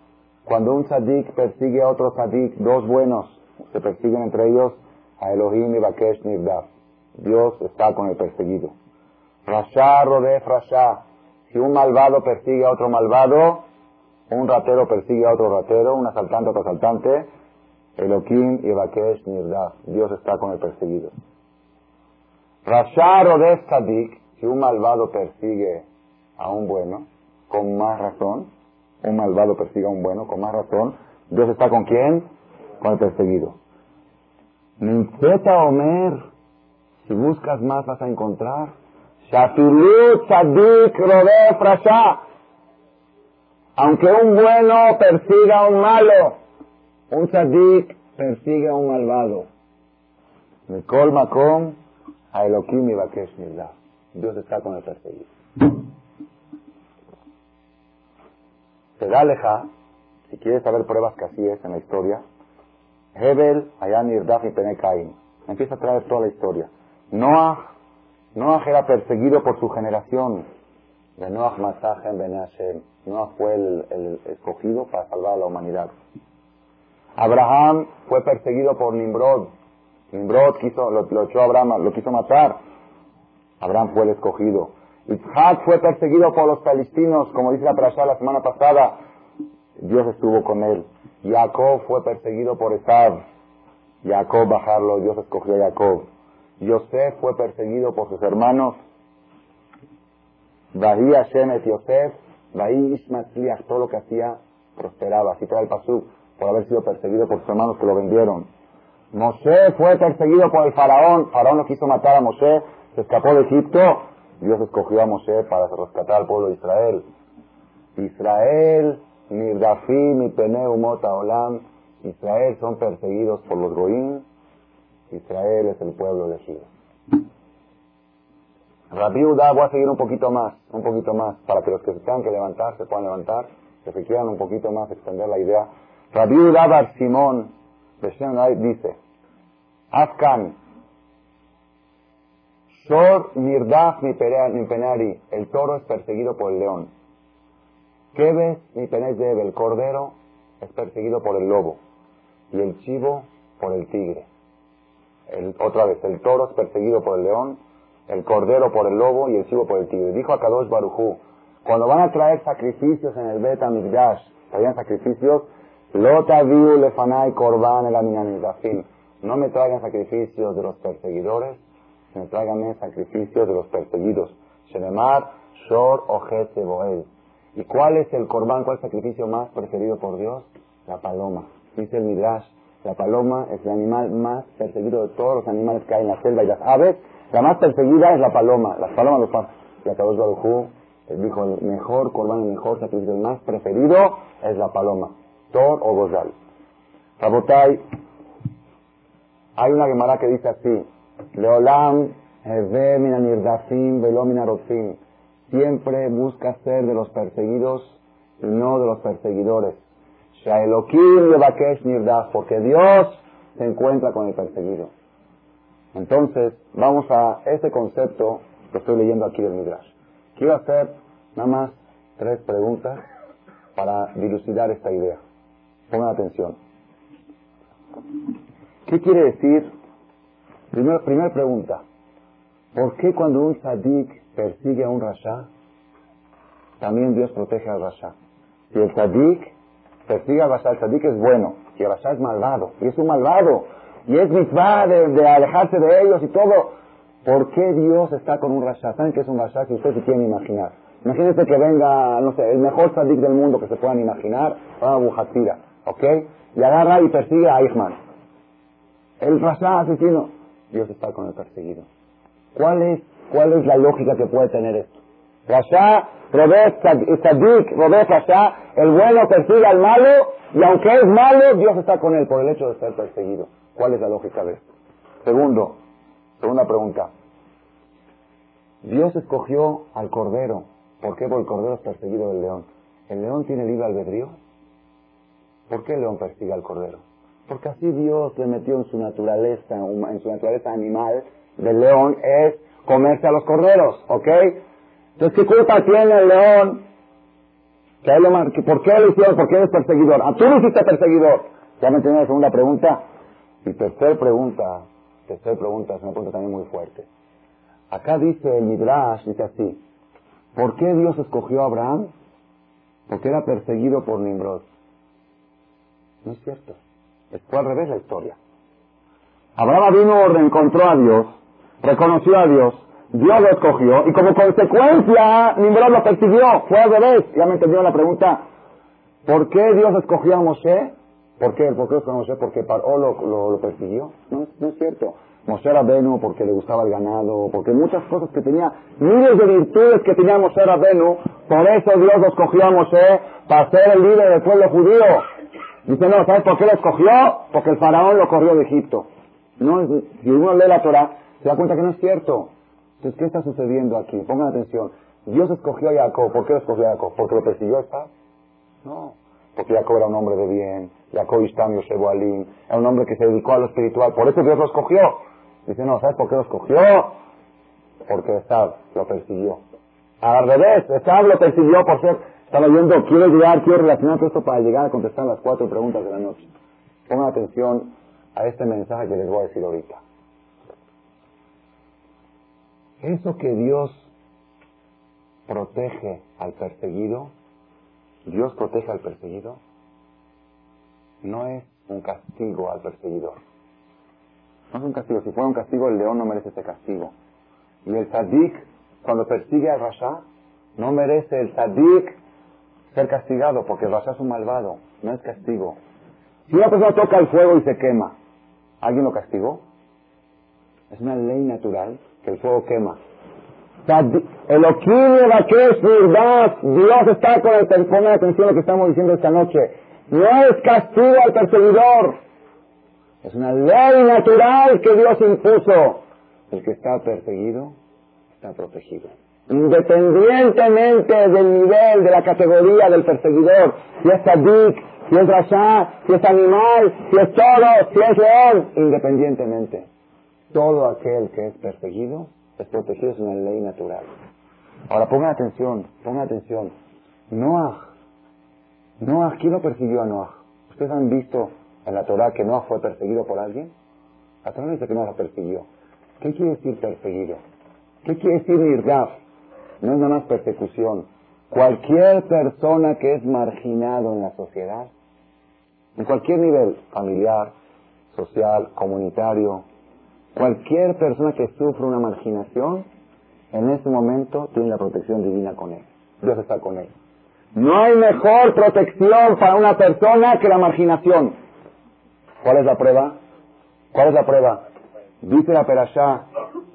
cuando un Sadik persigue a otro Sadik, dos buenos, se persiguen entre ellos a Elohim y Bakesh Nirdav. Dios está con el perseguido. Rasha rodef Rasha, si un malvado persigue a otro malvado, Un ratero persigue a otro ratero, un asaltante a otro asaltante. Elohim y Bakesh Nirdaf. Dios está con el perseguido. Rashar de Sadik, si un malvado persigue a un bueno, con más razón, un malvado persigue a un bueno, con más razón, Dios está con quién? Con el perseguido. Nimfeta Omer, si buscas más vas a encontrar. Aunque un bueno persiga a un malo, un Sadik persigue a un malvado. Mikol Makom, a Elohim y Bakesh Dios está con el perseguido. Se da aleja, si quieres saber pruebas que así es en la historia, Hebel, Ayan, Irdaf y Penekain. Empieza a traer toda la historia. Noah, Noah era perseguido por su generación. De Noah. Noah fue el, escogido para salvar a la humanidad. Abraham fue perseguido por Nimrod. Nimrod quiso, lo, echó a Abraham, lo quiso matar. Abraham fue el escogido. Isaac fue perseguido por los palestinos, como dice la Prasha la semana pasada. Dios estuvo con él. Jacob fue perseguido por Esav. Jacob bajarlo, Dios escogió a Jacob. Yosef fue perseguido por sus hermanos. Bahí Hashem et Yosef, Bahí Ishmael todo lo que hacía prosperaba. Así trae el pasú, por haber sido perseguido por sus hermanos que lo vendieron. Moshe fue perseguido por el faraón. Faraón lo quiso matar a Moshe, se escapó de Egipto. Dios escogió a Moshe para rescatar al pueblo de Israel. Israel Mirdafim y Peneu Mota Olam, Israel son perseguidos por los Goín, Israel es el pueblo elegido. Rabbi Uda, voy a seguir un poquito más, un poquito más, para que los que se tengan que levantar se puedan levantar, que se quieran un poquito más extender la idea. Rabbi Uda Bar Simón, dice, Afkan, Shor Mirdaf mi penari, el toro es perseguido por el león. Kebes mi penés de el cordero es perseguido por el lobo y el chivo por el tigre. otra vez, el toro es perseguido por el león, el cordero por el lobo y el chivo por el tigre. Dijo a Kadosh cuando van a traer sacrificios en el Bet Amigdash, traían sacrificios, Lota viu lefanai korban el No me traigan sacrificios de los perseguidores, sino tráiganme sacrificios de los perseguidos. Shenemar, Shor, Ojet, Boel. ¿Y cuál es el corbán, cuál sacrificio más preferido por Dios? La paloma. Dice el Midrash, la paloma es el animal más perseguido de todos los animales que hay en la selva y las aves. La más perseguida es la paloma. Las palomas los pasan. Y Akadosh Baruj dijo, el mejor corbán, el mejor sacrificio, el más preferido es la paloma. Thor o Gozal. Rabotai, hay una Gemara que dice así, Leolam, Heve minanirdafim, velo minarofim siempre busca ser de los perseguidos y no de los perseguidores. Porque Dios se encuentra con el perseguido. Entonces, vamos a ese concepto que estoy leyendo aquí del Midrash. Quiero hacer nada más tres preguntas para dilucidar esta idea. Pongan atención. ¿Qué quiere decir? Primera pregunta. ¿Por qué cuando un sadik persigue a un rasha, también Dios protege al rasha. Si el sadik persigue al rasha, el sadik es bueno, y el rasha es malvado, y es un malvado, y es mitzvah de, alejarse de ellos y todo. ¿Por qué Dios está con un rasha? ¿Saben qué es un rasha? Si ustedes se quieren imaginar. Imagínense que venga, no sé, el mejor sadik del mundo que se puedan imaginar, a Bujatira, ¿ok? Y agarra y persigue a Eichmann. El rasha asesino. Dios está con el perseguido. ¿Cuál es ¿Cuál es la lógica que puede tener esto? Rasha, Sadik, Robert Rasha, el bueno persigue al malo y aunque es malo, Dios está con él por el hecho de ser perseguido. ¿Cuál es la lógica de esto? Segundo, segunda pregunta. Dios escogió al cordero. ¿Por qué? Porque el cordero es perseguido del león. ¿El león tiene libre albedrío? ¿Por qué el león persigue al cordero? Porque así Dios le metió en su naturaleza, en su naturaleza animal del león, es comerse a los corderos, ¿ok? Entonces, ¿qué culpa tiene el león? ¿Por qué lo hicieron? ¿Por qué eres perseguidor? ¿A ah, tú no hiciste perseguidor? ¿Ya me entiendes la segunda pregunta? Y tercera pregunta, tercera pregunta, es una pregunta también muy fuerte. Acá dice el Midrash, dice así, ¿por qué Dios escogió a Abraham? Porque era perseguido por Nimrod. No es cierto. Fue al revés la historia. Abraham vino, reencontró a Dios, reconoció a Dios, Dios lo escogió y como consecuencia Nimrod lo persiguió. Fue al revés. Ya me entendió la pregunta. ¿Por qué Dios escogió a Moshe? ¿Por qué? ¿Por qué escogió a Moshe? Porque Paró lo, lo, persiguió. No, no es cierto. Moshe Rabenu porque le gustaba el ganado, porque muchas cosas que tenía, miles de virtudes que tenía Moshe Rabenu, por eso Dios escogió a Moshe para ser el líder del pueblo judío. Dice, no, ¿sabes por qué lo escogió? Porque el faraón lo corrió de Egipto. No, si uno lee la Torah, se da cuenta que no es cierto. Entonces, ¿qué está sucediendo aquí? Pongan atención. Dios escogió a Jacob. ¿Por qué lo escogió Jacob? ¿Porque lo persiguió está? No. Porque Jacob era un hombre de bien. Jacob Istam Yosef Alim. Era un hombre que se dedicó a lo espiritual. Por eso Dios lo escogió. Dice, no, ¿sabes por qué lo escogió? Porque Esab lo persiguió. Al revés, Esab lo persiguió por ser, estaba yendo, quiero llegar, quiero relacionar todo esto para llegar a contestar las cuatro preguntas de la noche. Pongan atención a este mensaje que les voy a decir ahorita. Eso que Dios protege al perseguido, Dios protege al perseguido, no es un castigo al perseguidor. No es un castigo. Si fuera un castigo, el león no merece ese castigo. Y el tzadik, cuando persigue a Rasha, no merece el tzadik ser castigado, porque Rasha es un malvado, no es castigo. Si una persona toca el fuego y se quema, ¿alguien lo castigó? Es una ley natural que el fuego quema. Dios está con el pongan atención a lo que estamos diciendo esta noche. No es castigo al perseguidor. Es una ley natural que Dios impuso. El que está perseguido está protegido. Independientemente del nivel, de la categoría del perseguidor, si es sadik, si es rasha, si es animal, si es toro, si es león, independientemente. Todo aquel que es perseguido es protegido, es una ley natural. Ahora pongan atención, pongan atención. Noah, Noah, ¿quién lo persiguió a Noah? ¿Ustedes han visto en la Torah que Noah fue perseguido por alguien? La Torah dice que Noah lo persiguió. ¿Qué quiere decir perseguido? ¿Qué quiere decir irgaf? No es nada más persecución. Cualquier persona que es marginado en la sociedad, en cualquier nivel, familiar, social, comunitario, cualquier persona que sufre una marginación, en ese momento tiene la protección divina con él. Dios está con él. No hay mejor protección para una persona que la marginación. ¿Cuál es la prueba? ¿Cuál es la prueba? Dice la Perashá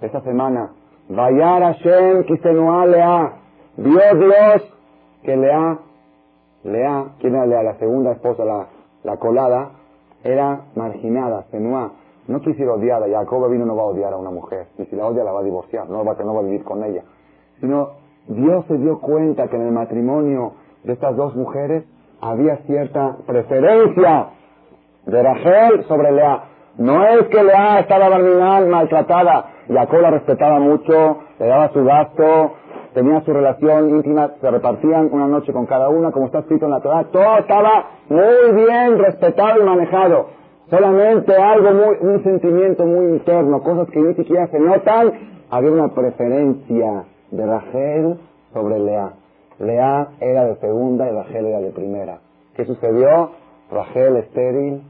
esta semana, Vayar Hashem Kisenua Lea, Dios Dios que Lea, Lea, ¿quién era Lea? La segunda esposa, la, la colada, era marginada, Senua. No quisiera odiar, Jacob vino no va a odiar a una mujer, y si la odia la va a divorciar, no va, no va a vivir con ella. Sino Dios se dio cuenta que en el matrimonio de estas dos mujeres había cierta preferencia de Rachel sobre Lea. No es que Lea estaba marginal, maltratada. Jacob la respetaba mucho, le daba su gasto, tenía su relación íntima, se repartían una noche con cada una, como está escrito en la Torah. Todo estaba muy bien respetado y manejado. Solamente algo muy, un sentimiento muy interno, cosas que ni siquiera se notan. Había una preferencia de Rachel sobre Lea. Lea era de segunda y Rachel era de primera. ¿Qué sucedió? Rachel estéril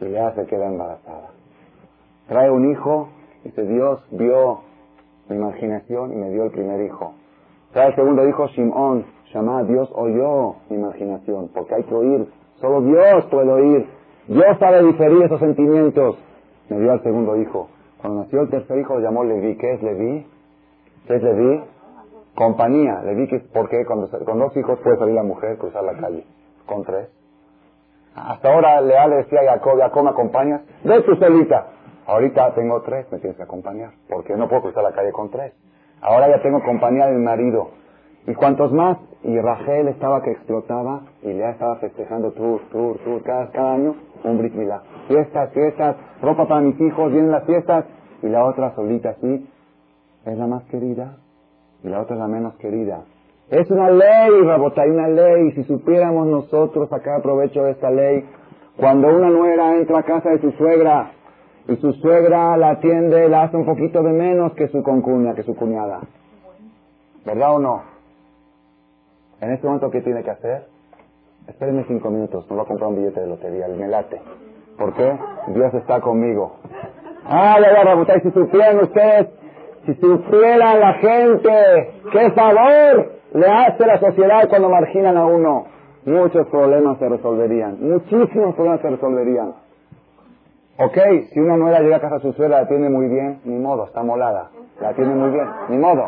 y Lea se queda embarazada. Trae un hijo, dice Dios vio mi imaginación y me dio el primer hijo. Trae el segundo hijo, Shimon, llama Dios oyó mi imaginación, porque hay que oír, solo Dios puede oír. Dios sabe diferir esos sentimientos. Me dio al segundo hijo. Cuando nació el tercer hijo lo llamó Levi. ¿Qué es Levi? ¿Qué es? Compañía. Levi, porque cuando, con dos hijos puede salir la mujer, cruzar la calle. Con tres. Hasta ahora Leal le decía a Jacob, Jacob, ¿me acompañas? Ve tu solita. Ahorita tengo tres, me tienes que acompañar, porque no puedo cruzar la calle con tres. Ahora ya tengo compañía del marido. ¿Y cuantos más? Y Rachel estaba que explotaba y Lea estaba festejando tour, tour, tour, cada, cada año un Brit Milá. Fiestas, fiestas, ropa para mis hijos, vienen las fiestas. Y la otra solita así, es la más querida y la otra es la menos querida. Es una ley, Rabota, hay una ley. Si supiéramos nosotros sacar provecho de esta ley, cuando una nuera entra a casa de su suegra y su suegra la atiende, la hace un poquito de menos que su concuña, que su cuñada. ¿Verdad o no? En este momento, ¿qué tiene que hacer? Espérenme cinco minutos, no va a comprar un billete de lotería, el melate. ¿Por qué? Dios está conmigo. Ah, ya, ya, si supieran ustedes, si supieran la gente, qué favor le hace la sociedad cuando marginan a uno. Muchos problemas se resolverían, muchísimos problemas se resolverían. Ok, si una nuera llega a casa de su suegra, la atiende muy bien, ni modo, está molada. La atiende muy bien, ni modo.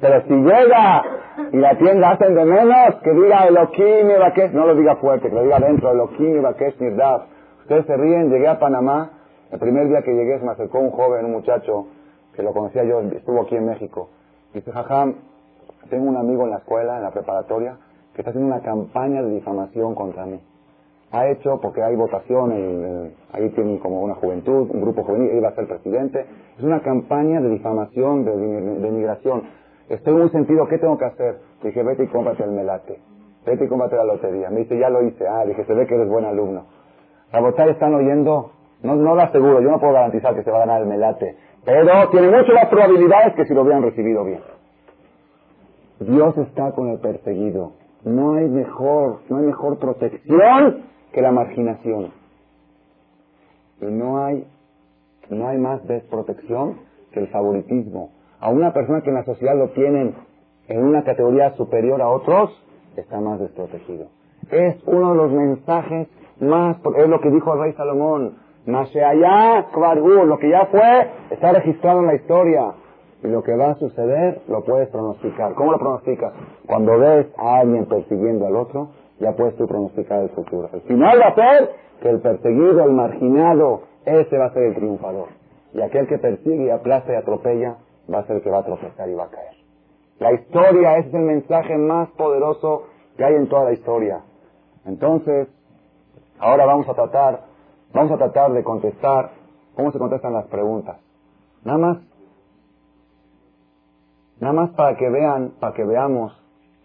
Pero si llega y la tienda hacen de menos, que diga Elohim y Bakesh, no lo diga fuerte, que lo diga dentro, Elohim y Bakesh Nirdaf. Ustedes se ríen, llegué a Panamá, el primer día que llegué se me acercó un joven, un muchacho, que lo conocía yo, estuvo aquí en México. Dice, jajam, tengo un amigo en la escuela, en la preparatoria, que está haciendo una campaña de difamación contra mí. Ha hecho, porque hay votación, ahí tienen como una juventud, un grupo juvenil, él va a ser presidente. Es una campaña de difamación, de, denigración. Estoy muy sentido, ¿qué tengo que hacer? Dije, vete y cómprate el melate. Vete y cómprate la lotería. Me dice, ya lo hice. Ah, dije, se ve que eres buen alumno. La botella están oyendo, no, no lo aseguro, yo no puedo garantizar que se va a ganar el melate. Pero tiene muchas las probabilidades que si lo hubieran recibido bien. Dios está con el perseguido. No hay mejor, no hay mejor protección que la marginación. Y no hay, no hay más desprotección que el favoritismo. A una persona que en la sociedad lo tienen en una categoría superior a otros, está más desprotegido. Es uno de los mensajes más, es lo que dijo el rey Salomón, allá, lo que ya fue, está registrado en la historia. Y lo que va a suceder lo puedes pronosticar. ¿Cómo lo pronosticas? Cuando ves a alguien persiguiendo al otro, ya puedes tú pronosticar el futuro. El final va a ser que el perseguido, el marginado, ese va a ser el triunfador. Y aquel que persigue, aplasta y atropella, va a ser el que va a tropezar y va a caer. La historia, es el mensaje más poderoso que hay en toda la historia. Entonces, ahora vamos a tratar, vamos a tratar de contestar cómo se contestan las preguntas. Nada más Nada más para que vean, para que veamos,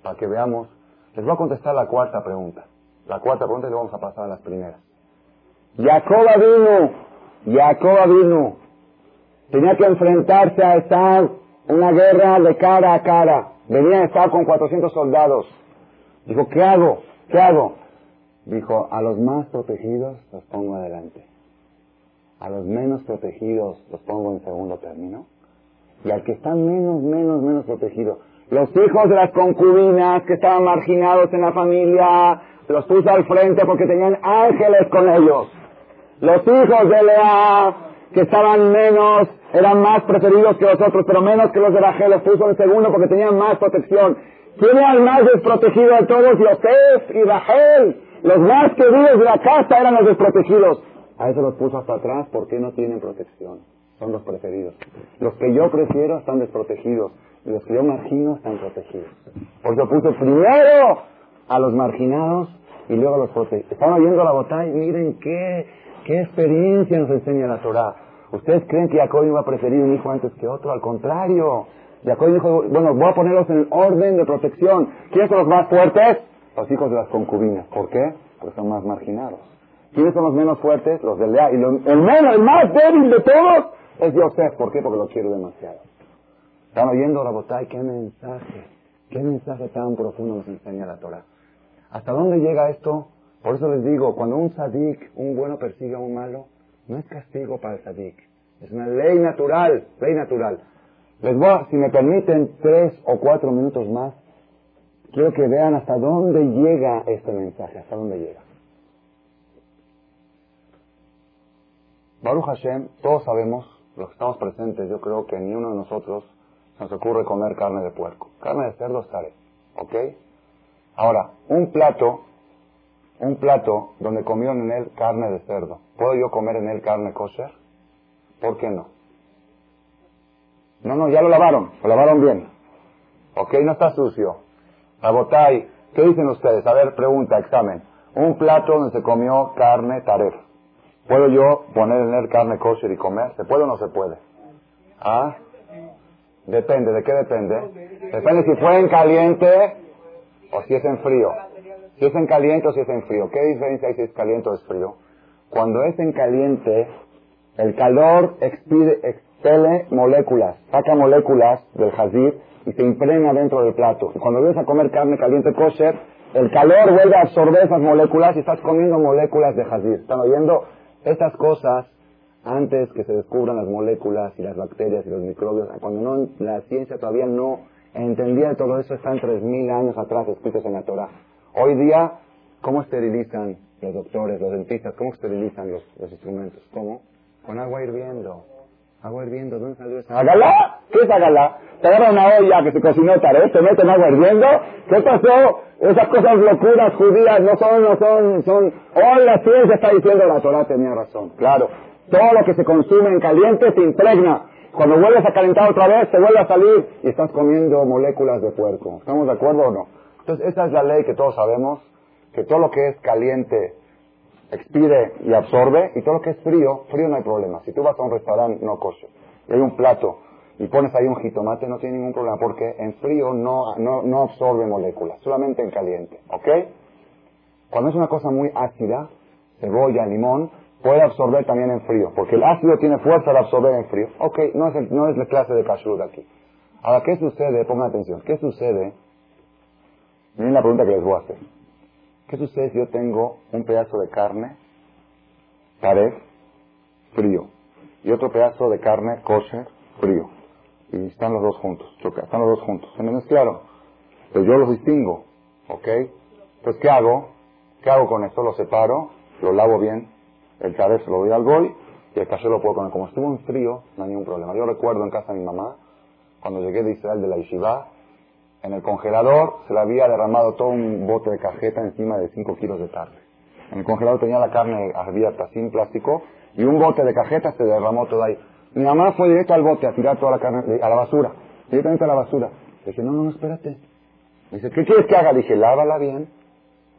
para que veamos, les voy a contestar la cuarta pregunta. La cuarta pregunta y luego vamos a pasar a las primeras. Jacob vino, Jacob vino, tenía que enfrentarse a estar una guerra de cara a cara. Venía a estar con 400 soldados. Dijo, ¿qué hago? ¿Qué hago? Dijo, a los más protegidos los pongo adelante. A los menos protegidos los pongo en segundo término y al que está menos, menos, menos protegido. Los hijos de las concubinas que estaban marginados en la familia, los puso al frente porque tenían ángeles con ellos. Los hijos de Lea, que estaban menos, eran más preferidos que los otros, pero menos que los de Rachel, los puso en segundo porque tenían más protección. ¿Quién era el más desprotegido de todos? Yosef y Rachel. Los más queridos de la casa eran los desprotegidos. A eso los puso hasta atrás porque no tienen protección son los preferidos. Los que yo prefiero están desprotegidos los que yo margino están protegidos. Porque puso primero a los marginados y luego a los protegidos. Están oyendo la batalla y miren qué, qué experiencia nos enseña la Torah. ¿Ustedes creen que Jacob iba a preferir un hijo antes que otro? Al contrario. Jacob dijo, bueno, voy a ponerlos en orden de protección. ¿Quiénes son los más fuertes? Los hijos de las concubinas. ¿Por qué? Porque son más marginados. ¿Quiénes son los menos fuertes? Los de Lea. Y el menos, el más débil de todos, es Yosef, ¿por qué? Porque lo quiero demasiado. ¿Están oyendo, la? ¿Qué mensaje? ¿Qué mensaje tan profundo nos enseña la Torah? ¿Hasta dónde llega esto? Por eso les digo, cuando un sadik, un bueno persigue a un malo, no es castigo para el sadik. Es una ley natural, ley natural. Les voy a, si me permiten, tres o cuatro minutos más, quiero que vean hasta dónde llega este mensaje, hasta dónde llega. Baruch Hashem, todos sabemos los que estamos presentes, yo creo que ni uno de nosotros nos ocurre comer carne de puerco. Carne de cerdo estaré, ¿ok? Ahora, un plato, un plato donde comieron en él carne de cerdo, ¿puedo yo comer en él carne kosher? ¿Por qué no? No, no, ya lo lavaron, lo lavaron bien. ¿Ok? No está sucio. Abotay, ¿qué dicen ustedes? A ver, pregunta, examen. Un plato donde se comió carne taref. ¿Puedo yo poner en él carne kosher y comer? ¿Se puede o no se puede? ¿Ah? Depende, ¿de qué depende? Depende si fue en caliente o si es en frío. Si es en caliente o si es en frío. ¿Qué diferencia hay si es caliente o es frío? Cuando es en caliente, el calor expide, expele moléculas, saca moléculas del jazir y se impregna dentro del plato. Y cuando vienes a comer carne caliente kosher, el calor vuelve a absorber esas moléculas y estás comiendo moléculas de jazir. ¿Están oyendo? Estas cosas, antes que se descubran las moléculas y las bacterias y los microbios, cuando no, la ciencia todavía no entendía todo eso, están 3.000 años atrás escritos en la Torah. Hoy día, ¿cómo esterilizan los doctores, los dentistas? ¿Cómo esterilizan los, los instrumentos? ¿Cómo? Con agua hirviendo. Agua hirviendo, ¿dónde salió esa? ¿Agalá? ¿Qué es agalá? Te agarra una olla que se cocinó tarde, te meten agua hirviendo. ¿Qué pasó? Esas cosas locuras judías no son, no son, son... Hoy la ciencia está diciendo la Torah tenía razón. Claro. Todo lo que se consume en caliente se impregna. Cuando vuelves a calentar otra vez, se vuelve a salir y estás comiendo moléculas de puerco. ¿Estamos de acuerdo o no? Entonces, esa es la ley que todos sabemos, que todo lo que es caliente expide y absorbe, y todo lo que es frío, frío no hay problema. Si tú vas a un restaurante no kosher y hay un plato y pones ahí un jitomate, no tiene ningún problema, porque en frío no, no, no absorbe moléculas, solamente en caliente, ¿ok? Cuando es una cosa muy ácida, cebolla, limón, puede absorber también en frío, porque el ácido tiene fuerza de absorber en frío. Ok, no es, no es la clase de kashrut aquí. Ahora, ¿qué sucede? Pongan atención, ¿qué sucede? Miren la pregunta que les voy a hacer. ¿Qué sucede si yo tengo un pedazo de carne, taref, frío, y otro pedazo de carne, kosher, frío? Y están los dos juntos, están los dos juntos. ¿Se me claro? Pero yo los distingo, ¿ok? Pues, ¿qué hago? ¿Qué hago con esto? Lo separo, lo lavo bien, el se lo doy al boy, y el kasher lo puedo poner. Como estuvo en frío, no hay ningún problema. Yo recuerdo en casa de mi mamá, cuando llegué de Israel de la Yeshiva, en el congelador se le había derramado todo un bote de cajeta encima de 5 kilos de carne. En el congelador tenía la carne abierta sin plástico y un bote de cajeta se derramó todo ahí. Mi mamá fue directo al bote a tirar toda la carne a la basura, directamente a la basura. Le dije, no, no, espérate. Me dice, ¿qué quieres que haga? Le dije, lávala bien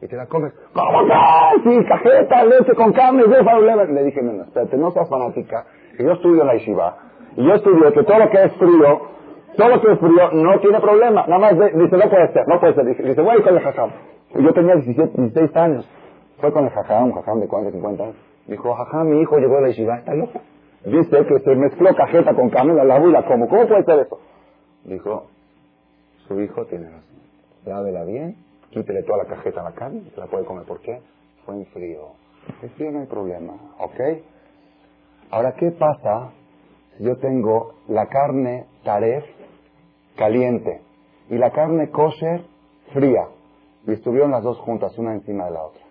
y te la comes. ¿Cómo que? Sí, cajeta, leche con carne, Le dije, no, no, espérate, no seas fanática. Yo estudio en la Yeshiva y yo estudio que todo lo que es frío todo lo que es frío no tiene problema. Nada más dice, no puede ser, no puede ser. Dice, voy con el jajam. Yo tenía 17, 16 años. Fue con el jajam, jajam de 40, 50 años. Dijo, jajam, mi hijo llegó a la yeshiva, está loco. Dice que se mezcló cajeta con carne, la lavó y la como. ¿Cómo puede ser eso? Dijo, su hijo tiene razón. Lávela bien, quítele toda la cajeta a la carne se la puede comer. ¿Por qué? Fue en frío. En frío no hay problema, ¿ok? Ahora, ¿qué pasa si yo tengo la carne taref caliente, y la carne kosher fría. Y estuvieron las dos juntas, una encima de la otra.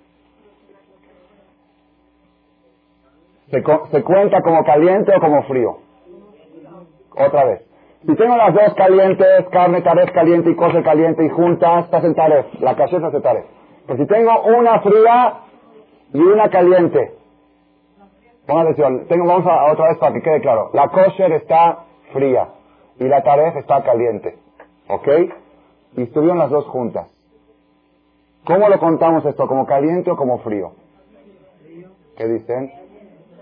¿Se, cuenta como caliente o como frío? Otra vez. Si tengo las dos calientes, carne taref caliente y kosher caliente y juntas, estás en. La kosher se hace taref. Pero si tengo una fría y una caliente, ponga atención, tengo, vamos a, otra vez para que quede claro. La kosher está fría y la taref está caliente. ¿Ok? Y estuvieron las dos juntas. ¿Cómo lo contamos esto? ¿Como caliente o como frío? ¿Qué dicen?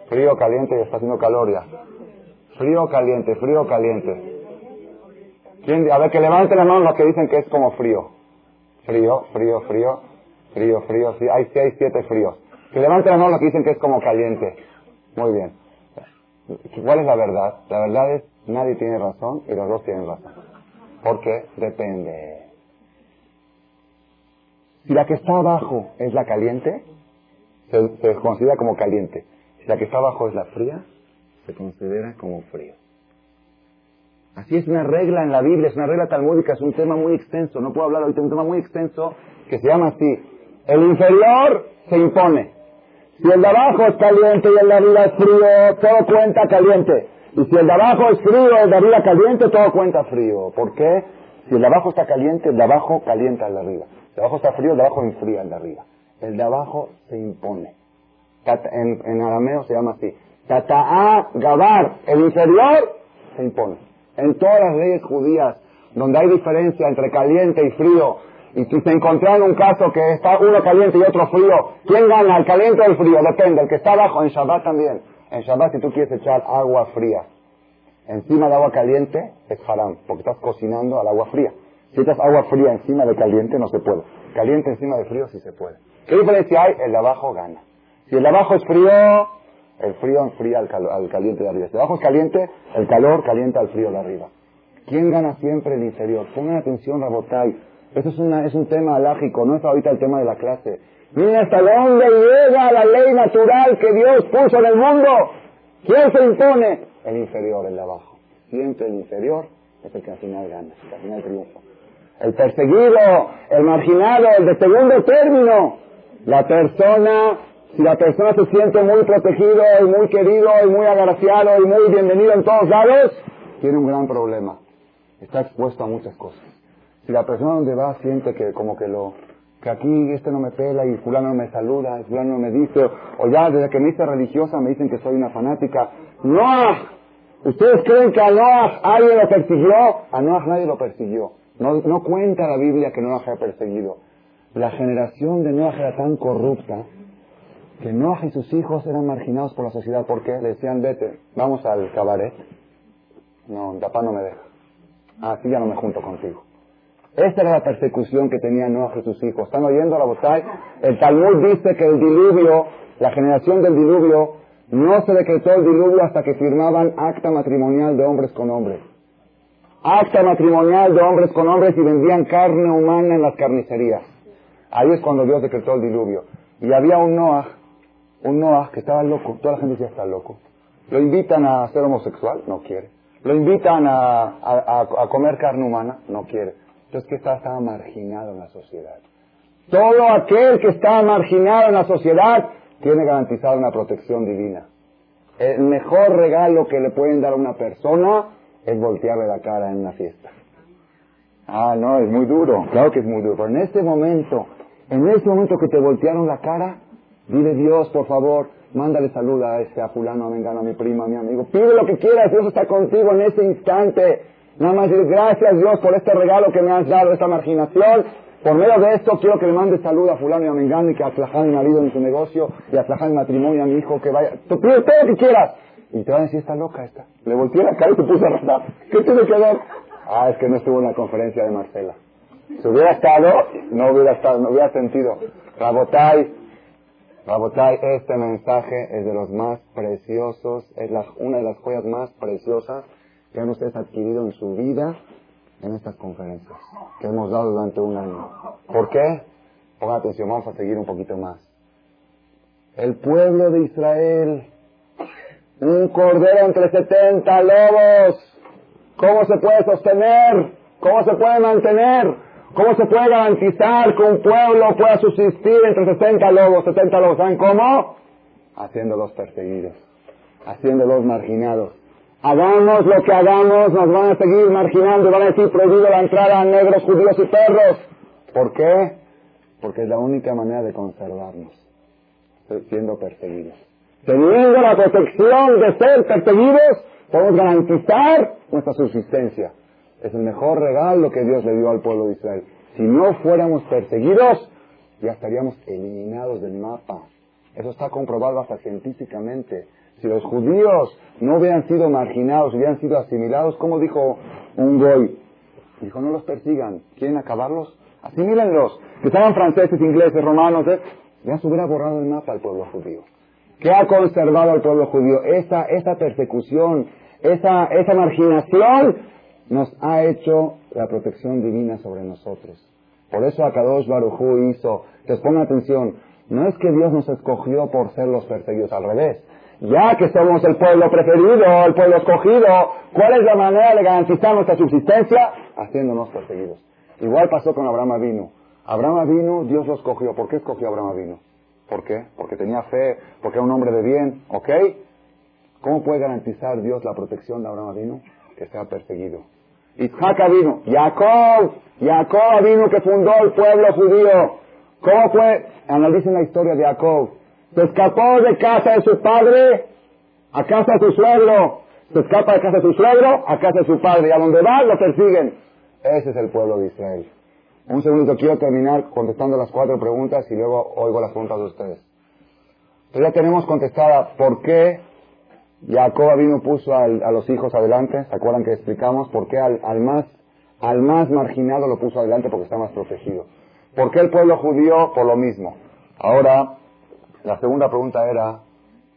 Frío, caliente y está haciendo calor ya. Frío, caliente, frío, caliente. A ver, que levanten la mano los que dicen que es como frío. Frío, frío, frío, frío, frío, sí, hay, siete fríos. Que levanten la mano los que dicen que es como caliente. Muy bien. ¿Cuál es la verdad? La verdad es Nadie tiene razón y los dos tienen razón. Porque depende. Si la que está abajo es la caliente, se, considera como caliente. Si la que está abajo es la fría, se considera como frío. Así es una regla en la Biblia, es una regla talmúdica, es un tema muy extenso. No puedo hablar ahorita, es un tema muy extenso que se llama así. El inferior se impone. Si el de abajo es caliente y el de arriba es frío, todo cuenta caliente. Y si el de abajo es frío, el de arriba caliente, todo cuenta frío. ¿Por qué? Si el de abajo está caliente, el de abajo calienta el de arriba. Si el de abajo está frío, el de abajo enfría el de arriba. El de abajo se impone. En, arameo se llama así. Tata'a gabar, el inferior se impone. En todas las leyes judías, donde hay diferencia entre caliente y frío, y si se encontrara en un caso que está uno caliente y otro frío, ¿quién gana, el caliente o el frío? Depende, el que está abajo en Shabbat también. En Shabbat, si tú quieres echar agua fría encima de agua caliente, es haram, porque estás cocinando al agua fría. Si echas agua fría encima de caliente, no se puede. Caliente encima de frío, sí se puede. ¿Qué diferencia hay? El de abajo gana. Si el de abajo es frío, el frío enfría al, al caliente de arriba. Si abajo es caliente, el calor calienta al frío de arriba. ¿Quién gana siempre el inferior? Pongan atención, Rabotai. Eso es, una, es un tema alágico, no es ahorita el tema de la clase. Miren hasta dónde llega la ley natural que Dios puso en el mundo. ¿Quién se impone? El inferior, el de abajo. Siempre el inferior es el que al final gana, el que al final triunfa. El perseguido, el marginado, el de segundo término. La persona, si la persona se siente muy protegido y muy querido y muy agraciado y muy bienvenido en todos lados, tiene un gran problema. Está expuesto a muchas cosas. Si la persona donde va siente que como que lo, que aquí este no me pela y fulano no me saluda, y fulano no me dice, o ya desde que me hice religiosa me dicen que soy una fanática. ¡No! ¿Ustedes creen que a Noah alguien lo persiguió? A Noah nadie lo persiguió. No, no cuenta la Biblia que Noah haya perseguido. La generación de Noah era tan corrupta que Noah y sus hijos eran marginados por la sociedad. ¿Por qué? Le decían, vete, vamos al cabaret. No, papá no me deja. Así ya no me junto contigo. Esta era la persecución que tenía Noah y sus hijos. ¿Están oyendo la botella? El Talmud dice que el diluvio, la generación del diluvio, no se decretó el diluvio hasta que firmaban acta matrimonial de hombres con hombres. Acta matrimonial de hombres con hombres y vendían carne humana en las carnicerías. Ahí es cuando Dios decretó el diluvio. Y había un Noah, un Noah que estaba loco. Toda la gente decía está loco. Lo invitan a ser homosexual, no quiere. Lo invitan a, a comer carne humana, no quiere. Entonces, ¿qué estaba? Estaba marginado en la sociedad. Todo aquel que está marginado en la sociedad tiene garantizada una protección divina. El mejor regalo que le pueden dar a una persona es voltearle la cara en una fiesta. Ah, no, es muy duro. Claro que es muy duro. Pero en este momento, en este momento que te voltearon la cara, dile Dios, por favor, mándale salud a este, a fulano, a vengano, a mi prima, a mi amigo. Pide lo que quieras, Dios está contigo en ese instante. Nada más decir gracias Dios por este regalo que me has dado, esta marginación. Por medio de esto quiero que le mande salud a fulano y a mengano y que aflajan mi marido en su negocio y aflajan mi matrimonio a mi hijo que vaya. Tú pide todo lo que quieras. Y te van a decir, está loca esta. Le volteé la cara y te puse a rezar. ¿Qué tiene que ver? Ah, es que no estuvo en la conferencia de Marcela. Si hubiera estado, no hubiera estado, no hubiera sentido. Rabotai, Rabotai, este mensaje es de los más preciosos, es una de las joyas más preciosas que han ustedes adquirido en su vida en estas conferencias que hemos dado durante un año. ¿Por qué? Pongan atención, vamos a seguir un poquito más. El pueblo de Israel, un cordero entre 70 lobos, ¿cómo se puede sostener? ¿Cómo se puede mantener? ¿Cómo se puede garantizar que un pueblo pueda subsistir entre 60 lobos, 70 lobos? ¿Saben cómo? Haciéndolos perseguidos, haciéndolos marginados. Hagamos lo que hagamos, nos van a seguir marginando, van a decir prohibido la entrada a negros, judíos y perros. ¿Por qué? Porque es la única manera de conservarnos, siendo perseguidos. Teniendo la protección de ser perseguidos, podemos garantizar nuestra subsistencia. Es el mejor regalo que Dios le dio al pueblo de Israel. Si no fuéramos perseguidos, ya estaríamos eliminados del mapa. Eso está comprobado hasta científicamente. Si los judíos no hubieran sido marginados, hubieran sido asimilados, como dijo un goy, dijo, no los persigan, ¿quieren acabarlos? Asimílenlos. Que estaban franceses, ingleses, romanos, ¿eh? ya se hubiera borrado el mapa al pueblo judío. ¿Qué ha conservado al pueblo judío? Esa, esa persecución, esa, esa marginación nos ha hecho la protección divina sobre nosotros. Por eso Akadosh Barujú hizo, que pongan atención, no es que Dios nos escogió por ser los perseguidos, al revés. Ya que somos el pueblo preferido, el pueblo escogido, ¿cuál es la manera de garantizar nuestra subsistencia? Haciéndonos perseguidos. Igual pasó con Abraham vino. Abraham vino, Dios lo escogió. ¿Por qué escogió Abraham vino? ¿Por qué? Porque tenía fe, porque era un hombre de bien, ¿ok? ¿Cómo puede garantizar Dios la protección de Abraham vino? Que sea perseguido. Isaac vino, Jacob, Jacob vino que fundó el pueblo judío. ¿Cómo fue? Analicen la historia de Jacob. Se escapó de casa de su padre a casa de su suegro. Se escapa de casa de su suegro a casa de su padre. Y a donde va lo persiguen. Ese es el pueblo de Israel. Un segundo, quiero terminar contestando las cuatro preguntas y luego oigo las preguntas de ustedes. Pero ya tenemos contestada por qué Jacob vino puso a los hijos adelante. ¿Se acuerdan que explicamos por qué al, al, más, al más marginado lo puso adelante? Porque está más protegido. ¿Por qué el pueblo judío? Por lo mismo. Ahora, la segunda pregunta era,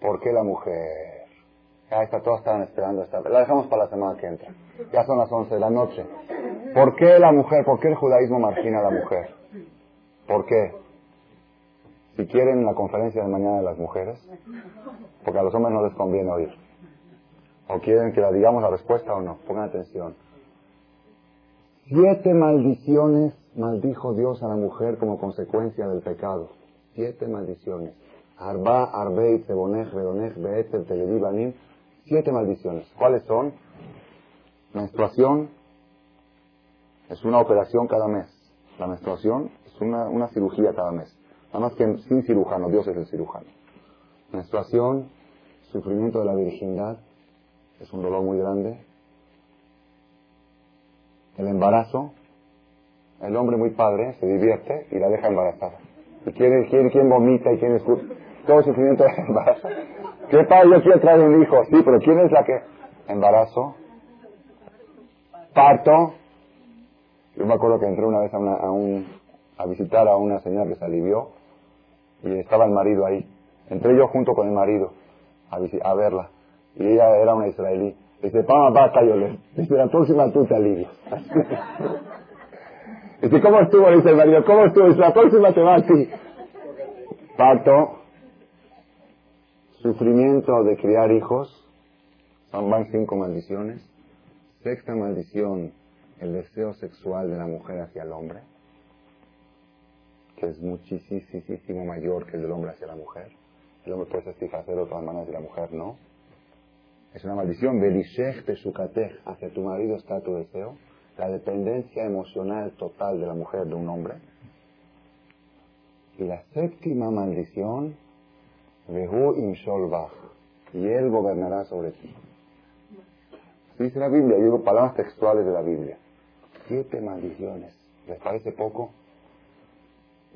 ¿por qué la mujer? Ya está, todos estaban esperando esta. La dejamos para la semana que entra. Ya son las 11 de la noche. ¿Por qué la mujer, por qué el judaísmo margina a la mujer? ¿Por qué? Si quieren la conferencia de mañana de las mujeres, porque a los hombres no les conviene oír. O quieren que la digamos la respuesta o no. Pongan atención. Siete maldiciones maldijo Dios a la mujer como consecuencia del pecado. Siete maldiciones. Arba, Arbeit, Sebonej, Beonej, Beetel, Teledibanim. Siete maldiciones. ¿Cuáles son? Menstruación es una operación cada mes. La menstruación es una, una cirugía cada mes. Nada más que sin cirujano, Dios es el cirujano. Menstruación, sufrimiento de la virginidad, es un dolor muy grande. El embarazo, el hombre muy padre se divierte y la deja embarazada. ¿Y quién, quién, quién vomita y quién es todo sufrimiento del embarazo? ¿Qué padre yo quiero traer un hijo? Sí, pero ¿quién es la que? Embarazo, parto. Yo me acuerdo que entré una vez a, una, a, un, a visitar a una señora que se alivió y estaba el marido ahí. Entré yo junto con el marido a, a verla y ella era una israelí. Dice, Pama, basta, yo le. Dice, la próxima tú te alivias. Dice, ¿cómo estuvo? Dice el marido, ¿cómo estuvo? Dice, la próxima te va así. Parto, sufrimiento de criar hijos, van cinco maldiciones. Sexta maldición, el deseo sexual de la mujer hacia el hombre, que es muchísimo mayor que el del hombre hacia la mujer. El hombre puede satisfacer de todas maneras y la mujer no. Es una maldición. Belishech tesukatech. Hacia tu marido está tu deseo. La dependencia emocional total de la mujer de un hombre. Y la séptima maldición, Vehu imsholbach. Y él gobernará sobre ti. Dice la Biblia, digo palabras textuales de la Biblia. Siete maldiciones. ¿Les parece poco?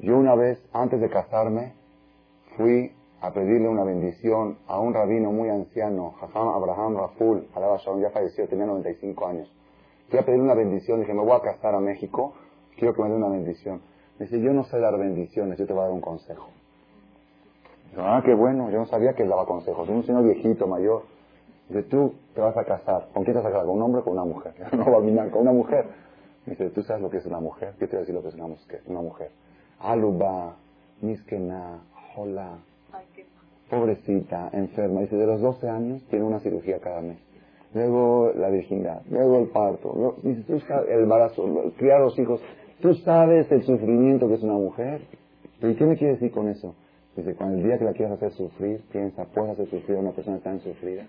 Yo una vez, antes de casarme, fui a pedirle una bendición a un rabino muy anciano, Abraham Raful, ya falleció, tenía 95 años. Fui a pedirle una bendición, dije, me voy a casar a México, quiero que me dé una bendición. Me dice, yo no sé dar bendiciones, yo te voy a dar un consejo. Digo, ah, qué bueno, yo no sabía que él daba consejos, un señor viejito, mayor. Dice, tú te vas a casar, ¿con quién te vas a casar? ¿Con un hombre o con una mujer? no con una mujer. Me dice, ¿tú sabes lo que es una mujer? Yo te voy a decir lo que es una mujer. Aluba, Miskena, Hola, pobrecita, enferma, dice, de los 12 años tiene una cirugía cada mes. Luego la virginidad, luego el parto, dice, tú sabes, el embarazo, criar los hijos. ¿Tú sabes el sufrimiento que es una mujer? ¿Y qué me quiere decir con eso? Dice, cuando el día que la quieras hacer sufrir, piensa, ¿puedes hacer sufrir a una persona tan sufrida?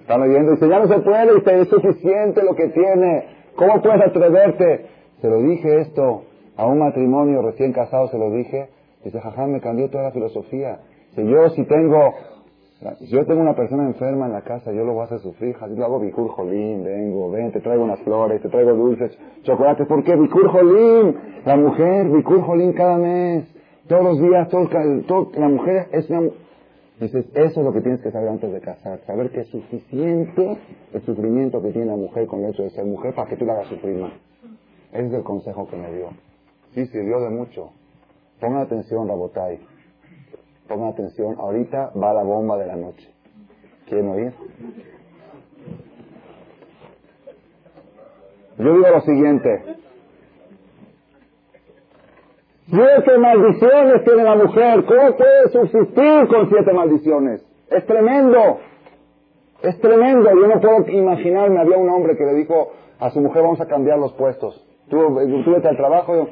Están oyendo, dice, ya no se puede, dice, es suficiente lo que tiene. ¿Cómo puedes atreverte? Se lo dije esto a un matrimonio recién casado, se lo dije, Dice, jajam, me cambió toda la filosofía. Si yo si tengo, si yo tengo una persona enferma en la casa, yo lo voy a hacer sufrir. Yo hago bicur jolín, vengo, ven, te traigo unas flores, te traigo dulces, chocolates. ¿Por qué? Bicur jolín. La mujer, bicur jolín cada mes. Todos los días, todo, todo, la mujer es una... Dices, eso es lo que tienes que saber antes de casar. Saber que es suficiente el sufrimiento que tiene la mujer con el hecho de ser mujer para que tú la hagas sufrir más. Ese es el consejo que me dio. Sí, sirvió de mucho. Pongan atención, Rabotai. Pongan atención. Ahorita va la bomba de la noche. ¿Quieren oír? Yo digo lo siguiente. Siete maldiciones tiene la mujer. ¿Cómo puede subsistir con siete maldiciones? Es tremendo. Es tremendo. Yo no puedo imaginarme. Había un hombre que le dijo a su mujer, vamos a cambiar los puestos. Tú vete al trabajo.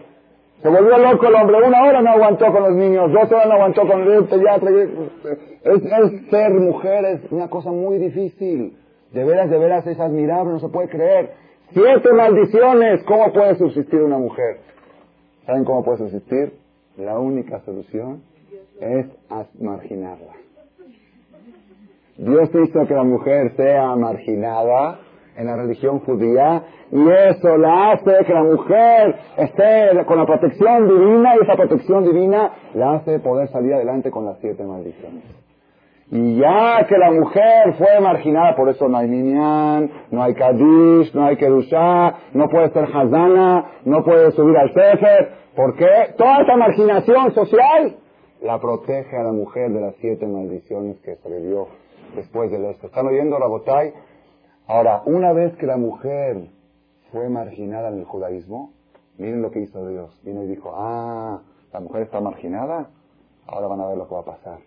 Se volvió loco el hombre, una hora no aguantó con los niños, dos horas no aguantó con el pediatra. Es, es ser mujer es una cosa muy difícil. De veras, de veras es admirable, no se puede creer. Siete maldiciones, ¿cómo puede subsistir una mujer? ¿Saben cómo puede subsistir? La única solución es marginarla. Dios hizo que la mujer sea marginada en la religión judía y eso la hace que la mujer esté con la protección divina y esa protección divina la hace poder salir adelante con las siete maldiciones. Y ya que la mujer fue marginada, por eso no hay minyan, no hay kadish, no hay kedushá, no puede ser hazana, no puede subir al sefer. ¿Por qué? Toda esa marginación social la protege a la mujer de las siete maldiciones que escribió después del esto. ¿Están oyendo, Rabotay? Ahora, una vez que la mujer fue marginada en el judaísmo, miren lo que hizo Dios. Vino y dijo, ah, la mujer está marginada, ahora van a ver lo que va a pasar.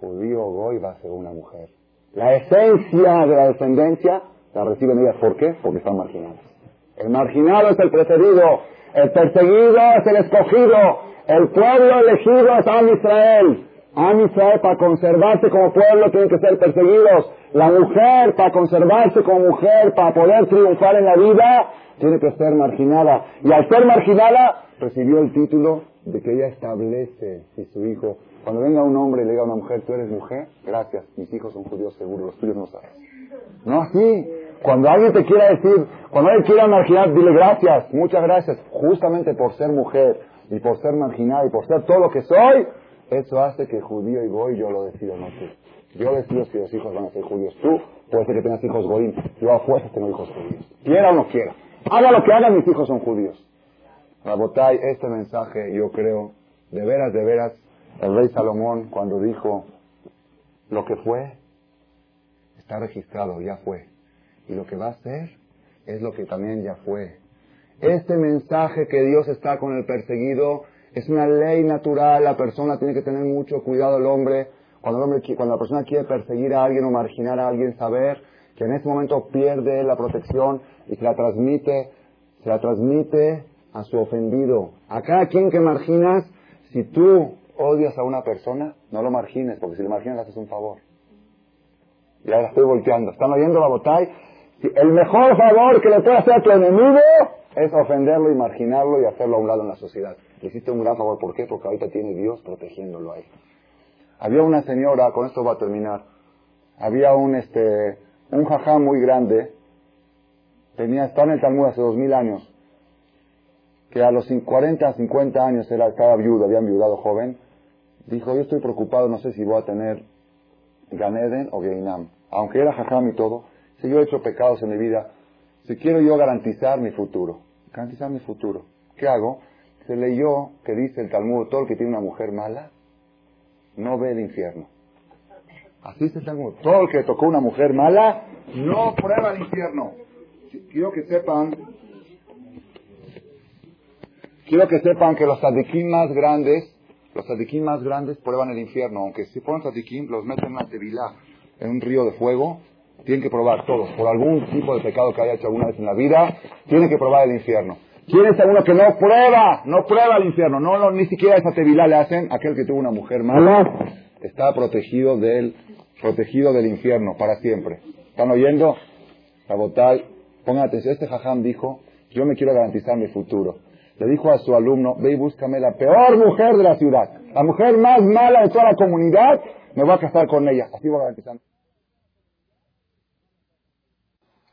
Judío Goy va a ser una mujer. La esencia de la descendencia la reciben ellas. ¿Por qué? Porque están marginadas. El marginado es el preferido, el perseguido es el escogido, el pueblo elegido es Am Israel. Am Israel para conservarse como pueblo tiene que ser perseguidos. La mujer para conservarse como mujer, para poder triunfar en la vida, tiene que ser marginada. Y al ser marginada, recibió el título de que ella establece si su hijo, cuando venga un hombre y le diga a una mujer, tú eres mujer, gracias, mis hijos son judíos seguros, los tuyos no saben. No así. Cuando alguien te quiera decir, cuando alguien quiera marginar, dile gracias, muchas gracias, justamente por ser mujer y por ser marginada y por ser todo lo que soy, eso hace que judío y goy yo lo decido, no tú. Yo decido si los hijos van a ser judíos. Tú puede ser que tengas hijos goyim, yo a fuerzas tengo hijos judíos. Quiera o no quiera. Haga lo que haga, mis hijos son judíos. Rabotay, este mensaje yo creo, de veras, de veras, el rey Salomón cuando dijo, lo que fue, está registrado, ya fue. Y lo que va a ser es lo que también ya fue. Este mensaje que Dios está con el perseguido es una ley natural, la persona tiene que tener mucho cuidado el hombre, cuando, el hombre, cuando la persona quiere perseguir a alguien o marginar a alguien, saber que en ese momento pierde la protección y se la transmite, se la transmite a su ofendido. A cada quien que marginas, si tú odias a una persona, no lo margines, porque si lo marginas le haces un favor. Y ahora estoy volteando. ¿Están oyendo la botay? El mejor favor que le puede hacer a tu enemigo es ofenderlo y marginarlo y hacerlo a un lado en la sociedad. Le hiciste un gran favor. ¿Por qué? Porque ahorita tiene Dios protegiéndolo a él. Había una señora, con esto va a terminar, había un, este, un jajá muy grande, tenía, estaba en el Talmud hace dos mil años, que a los 40, 50 años era, estaba viudo, había viudado joven, dijo, yo estoy preocupado, no sé si voy a tener Ganeden o Geinam. Aunque era jajam y todo, si yo he hecho pecados en mi vida, si quiero yo garantizar mi futuro, garantizar mi futuro, ¿qué hago? Se leyó que dice el Talmud, todo el que tiene una mujer mala, no ve el infierno. Así dice el Talmud. Todo el que tocó una mujer mala, no prueba el infierno. Quiero que sepan, quiero que sepan que los tzadikim más grandes, los tzadikim más grandes prueban el infierno. Aunque si ponen tzadikim, los meten en una tevilá, en un río de fuego, tienen que probar todos. Por algún tipo de pecado que haya hecho alguna vez en la vida, tienen que probar el infierno. ¿Quién es uno que no prueba? No prueba el infierno. No, ni siquiera esa tevilá le hacen. Aquel que tuvo una mujer mala está protegido del, protegido del infierno para siempre. ¿Están oyendo? Sabotal, pongan atención. Este jajam dijo, yo me quiero garantizar mi futuro. Le dijo a su alumno, ve y búscame la peor mujer de la ciudad. La mujer más mala de toda la comunidad, me voy a casar con ella. Así voy a garantizar.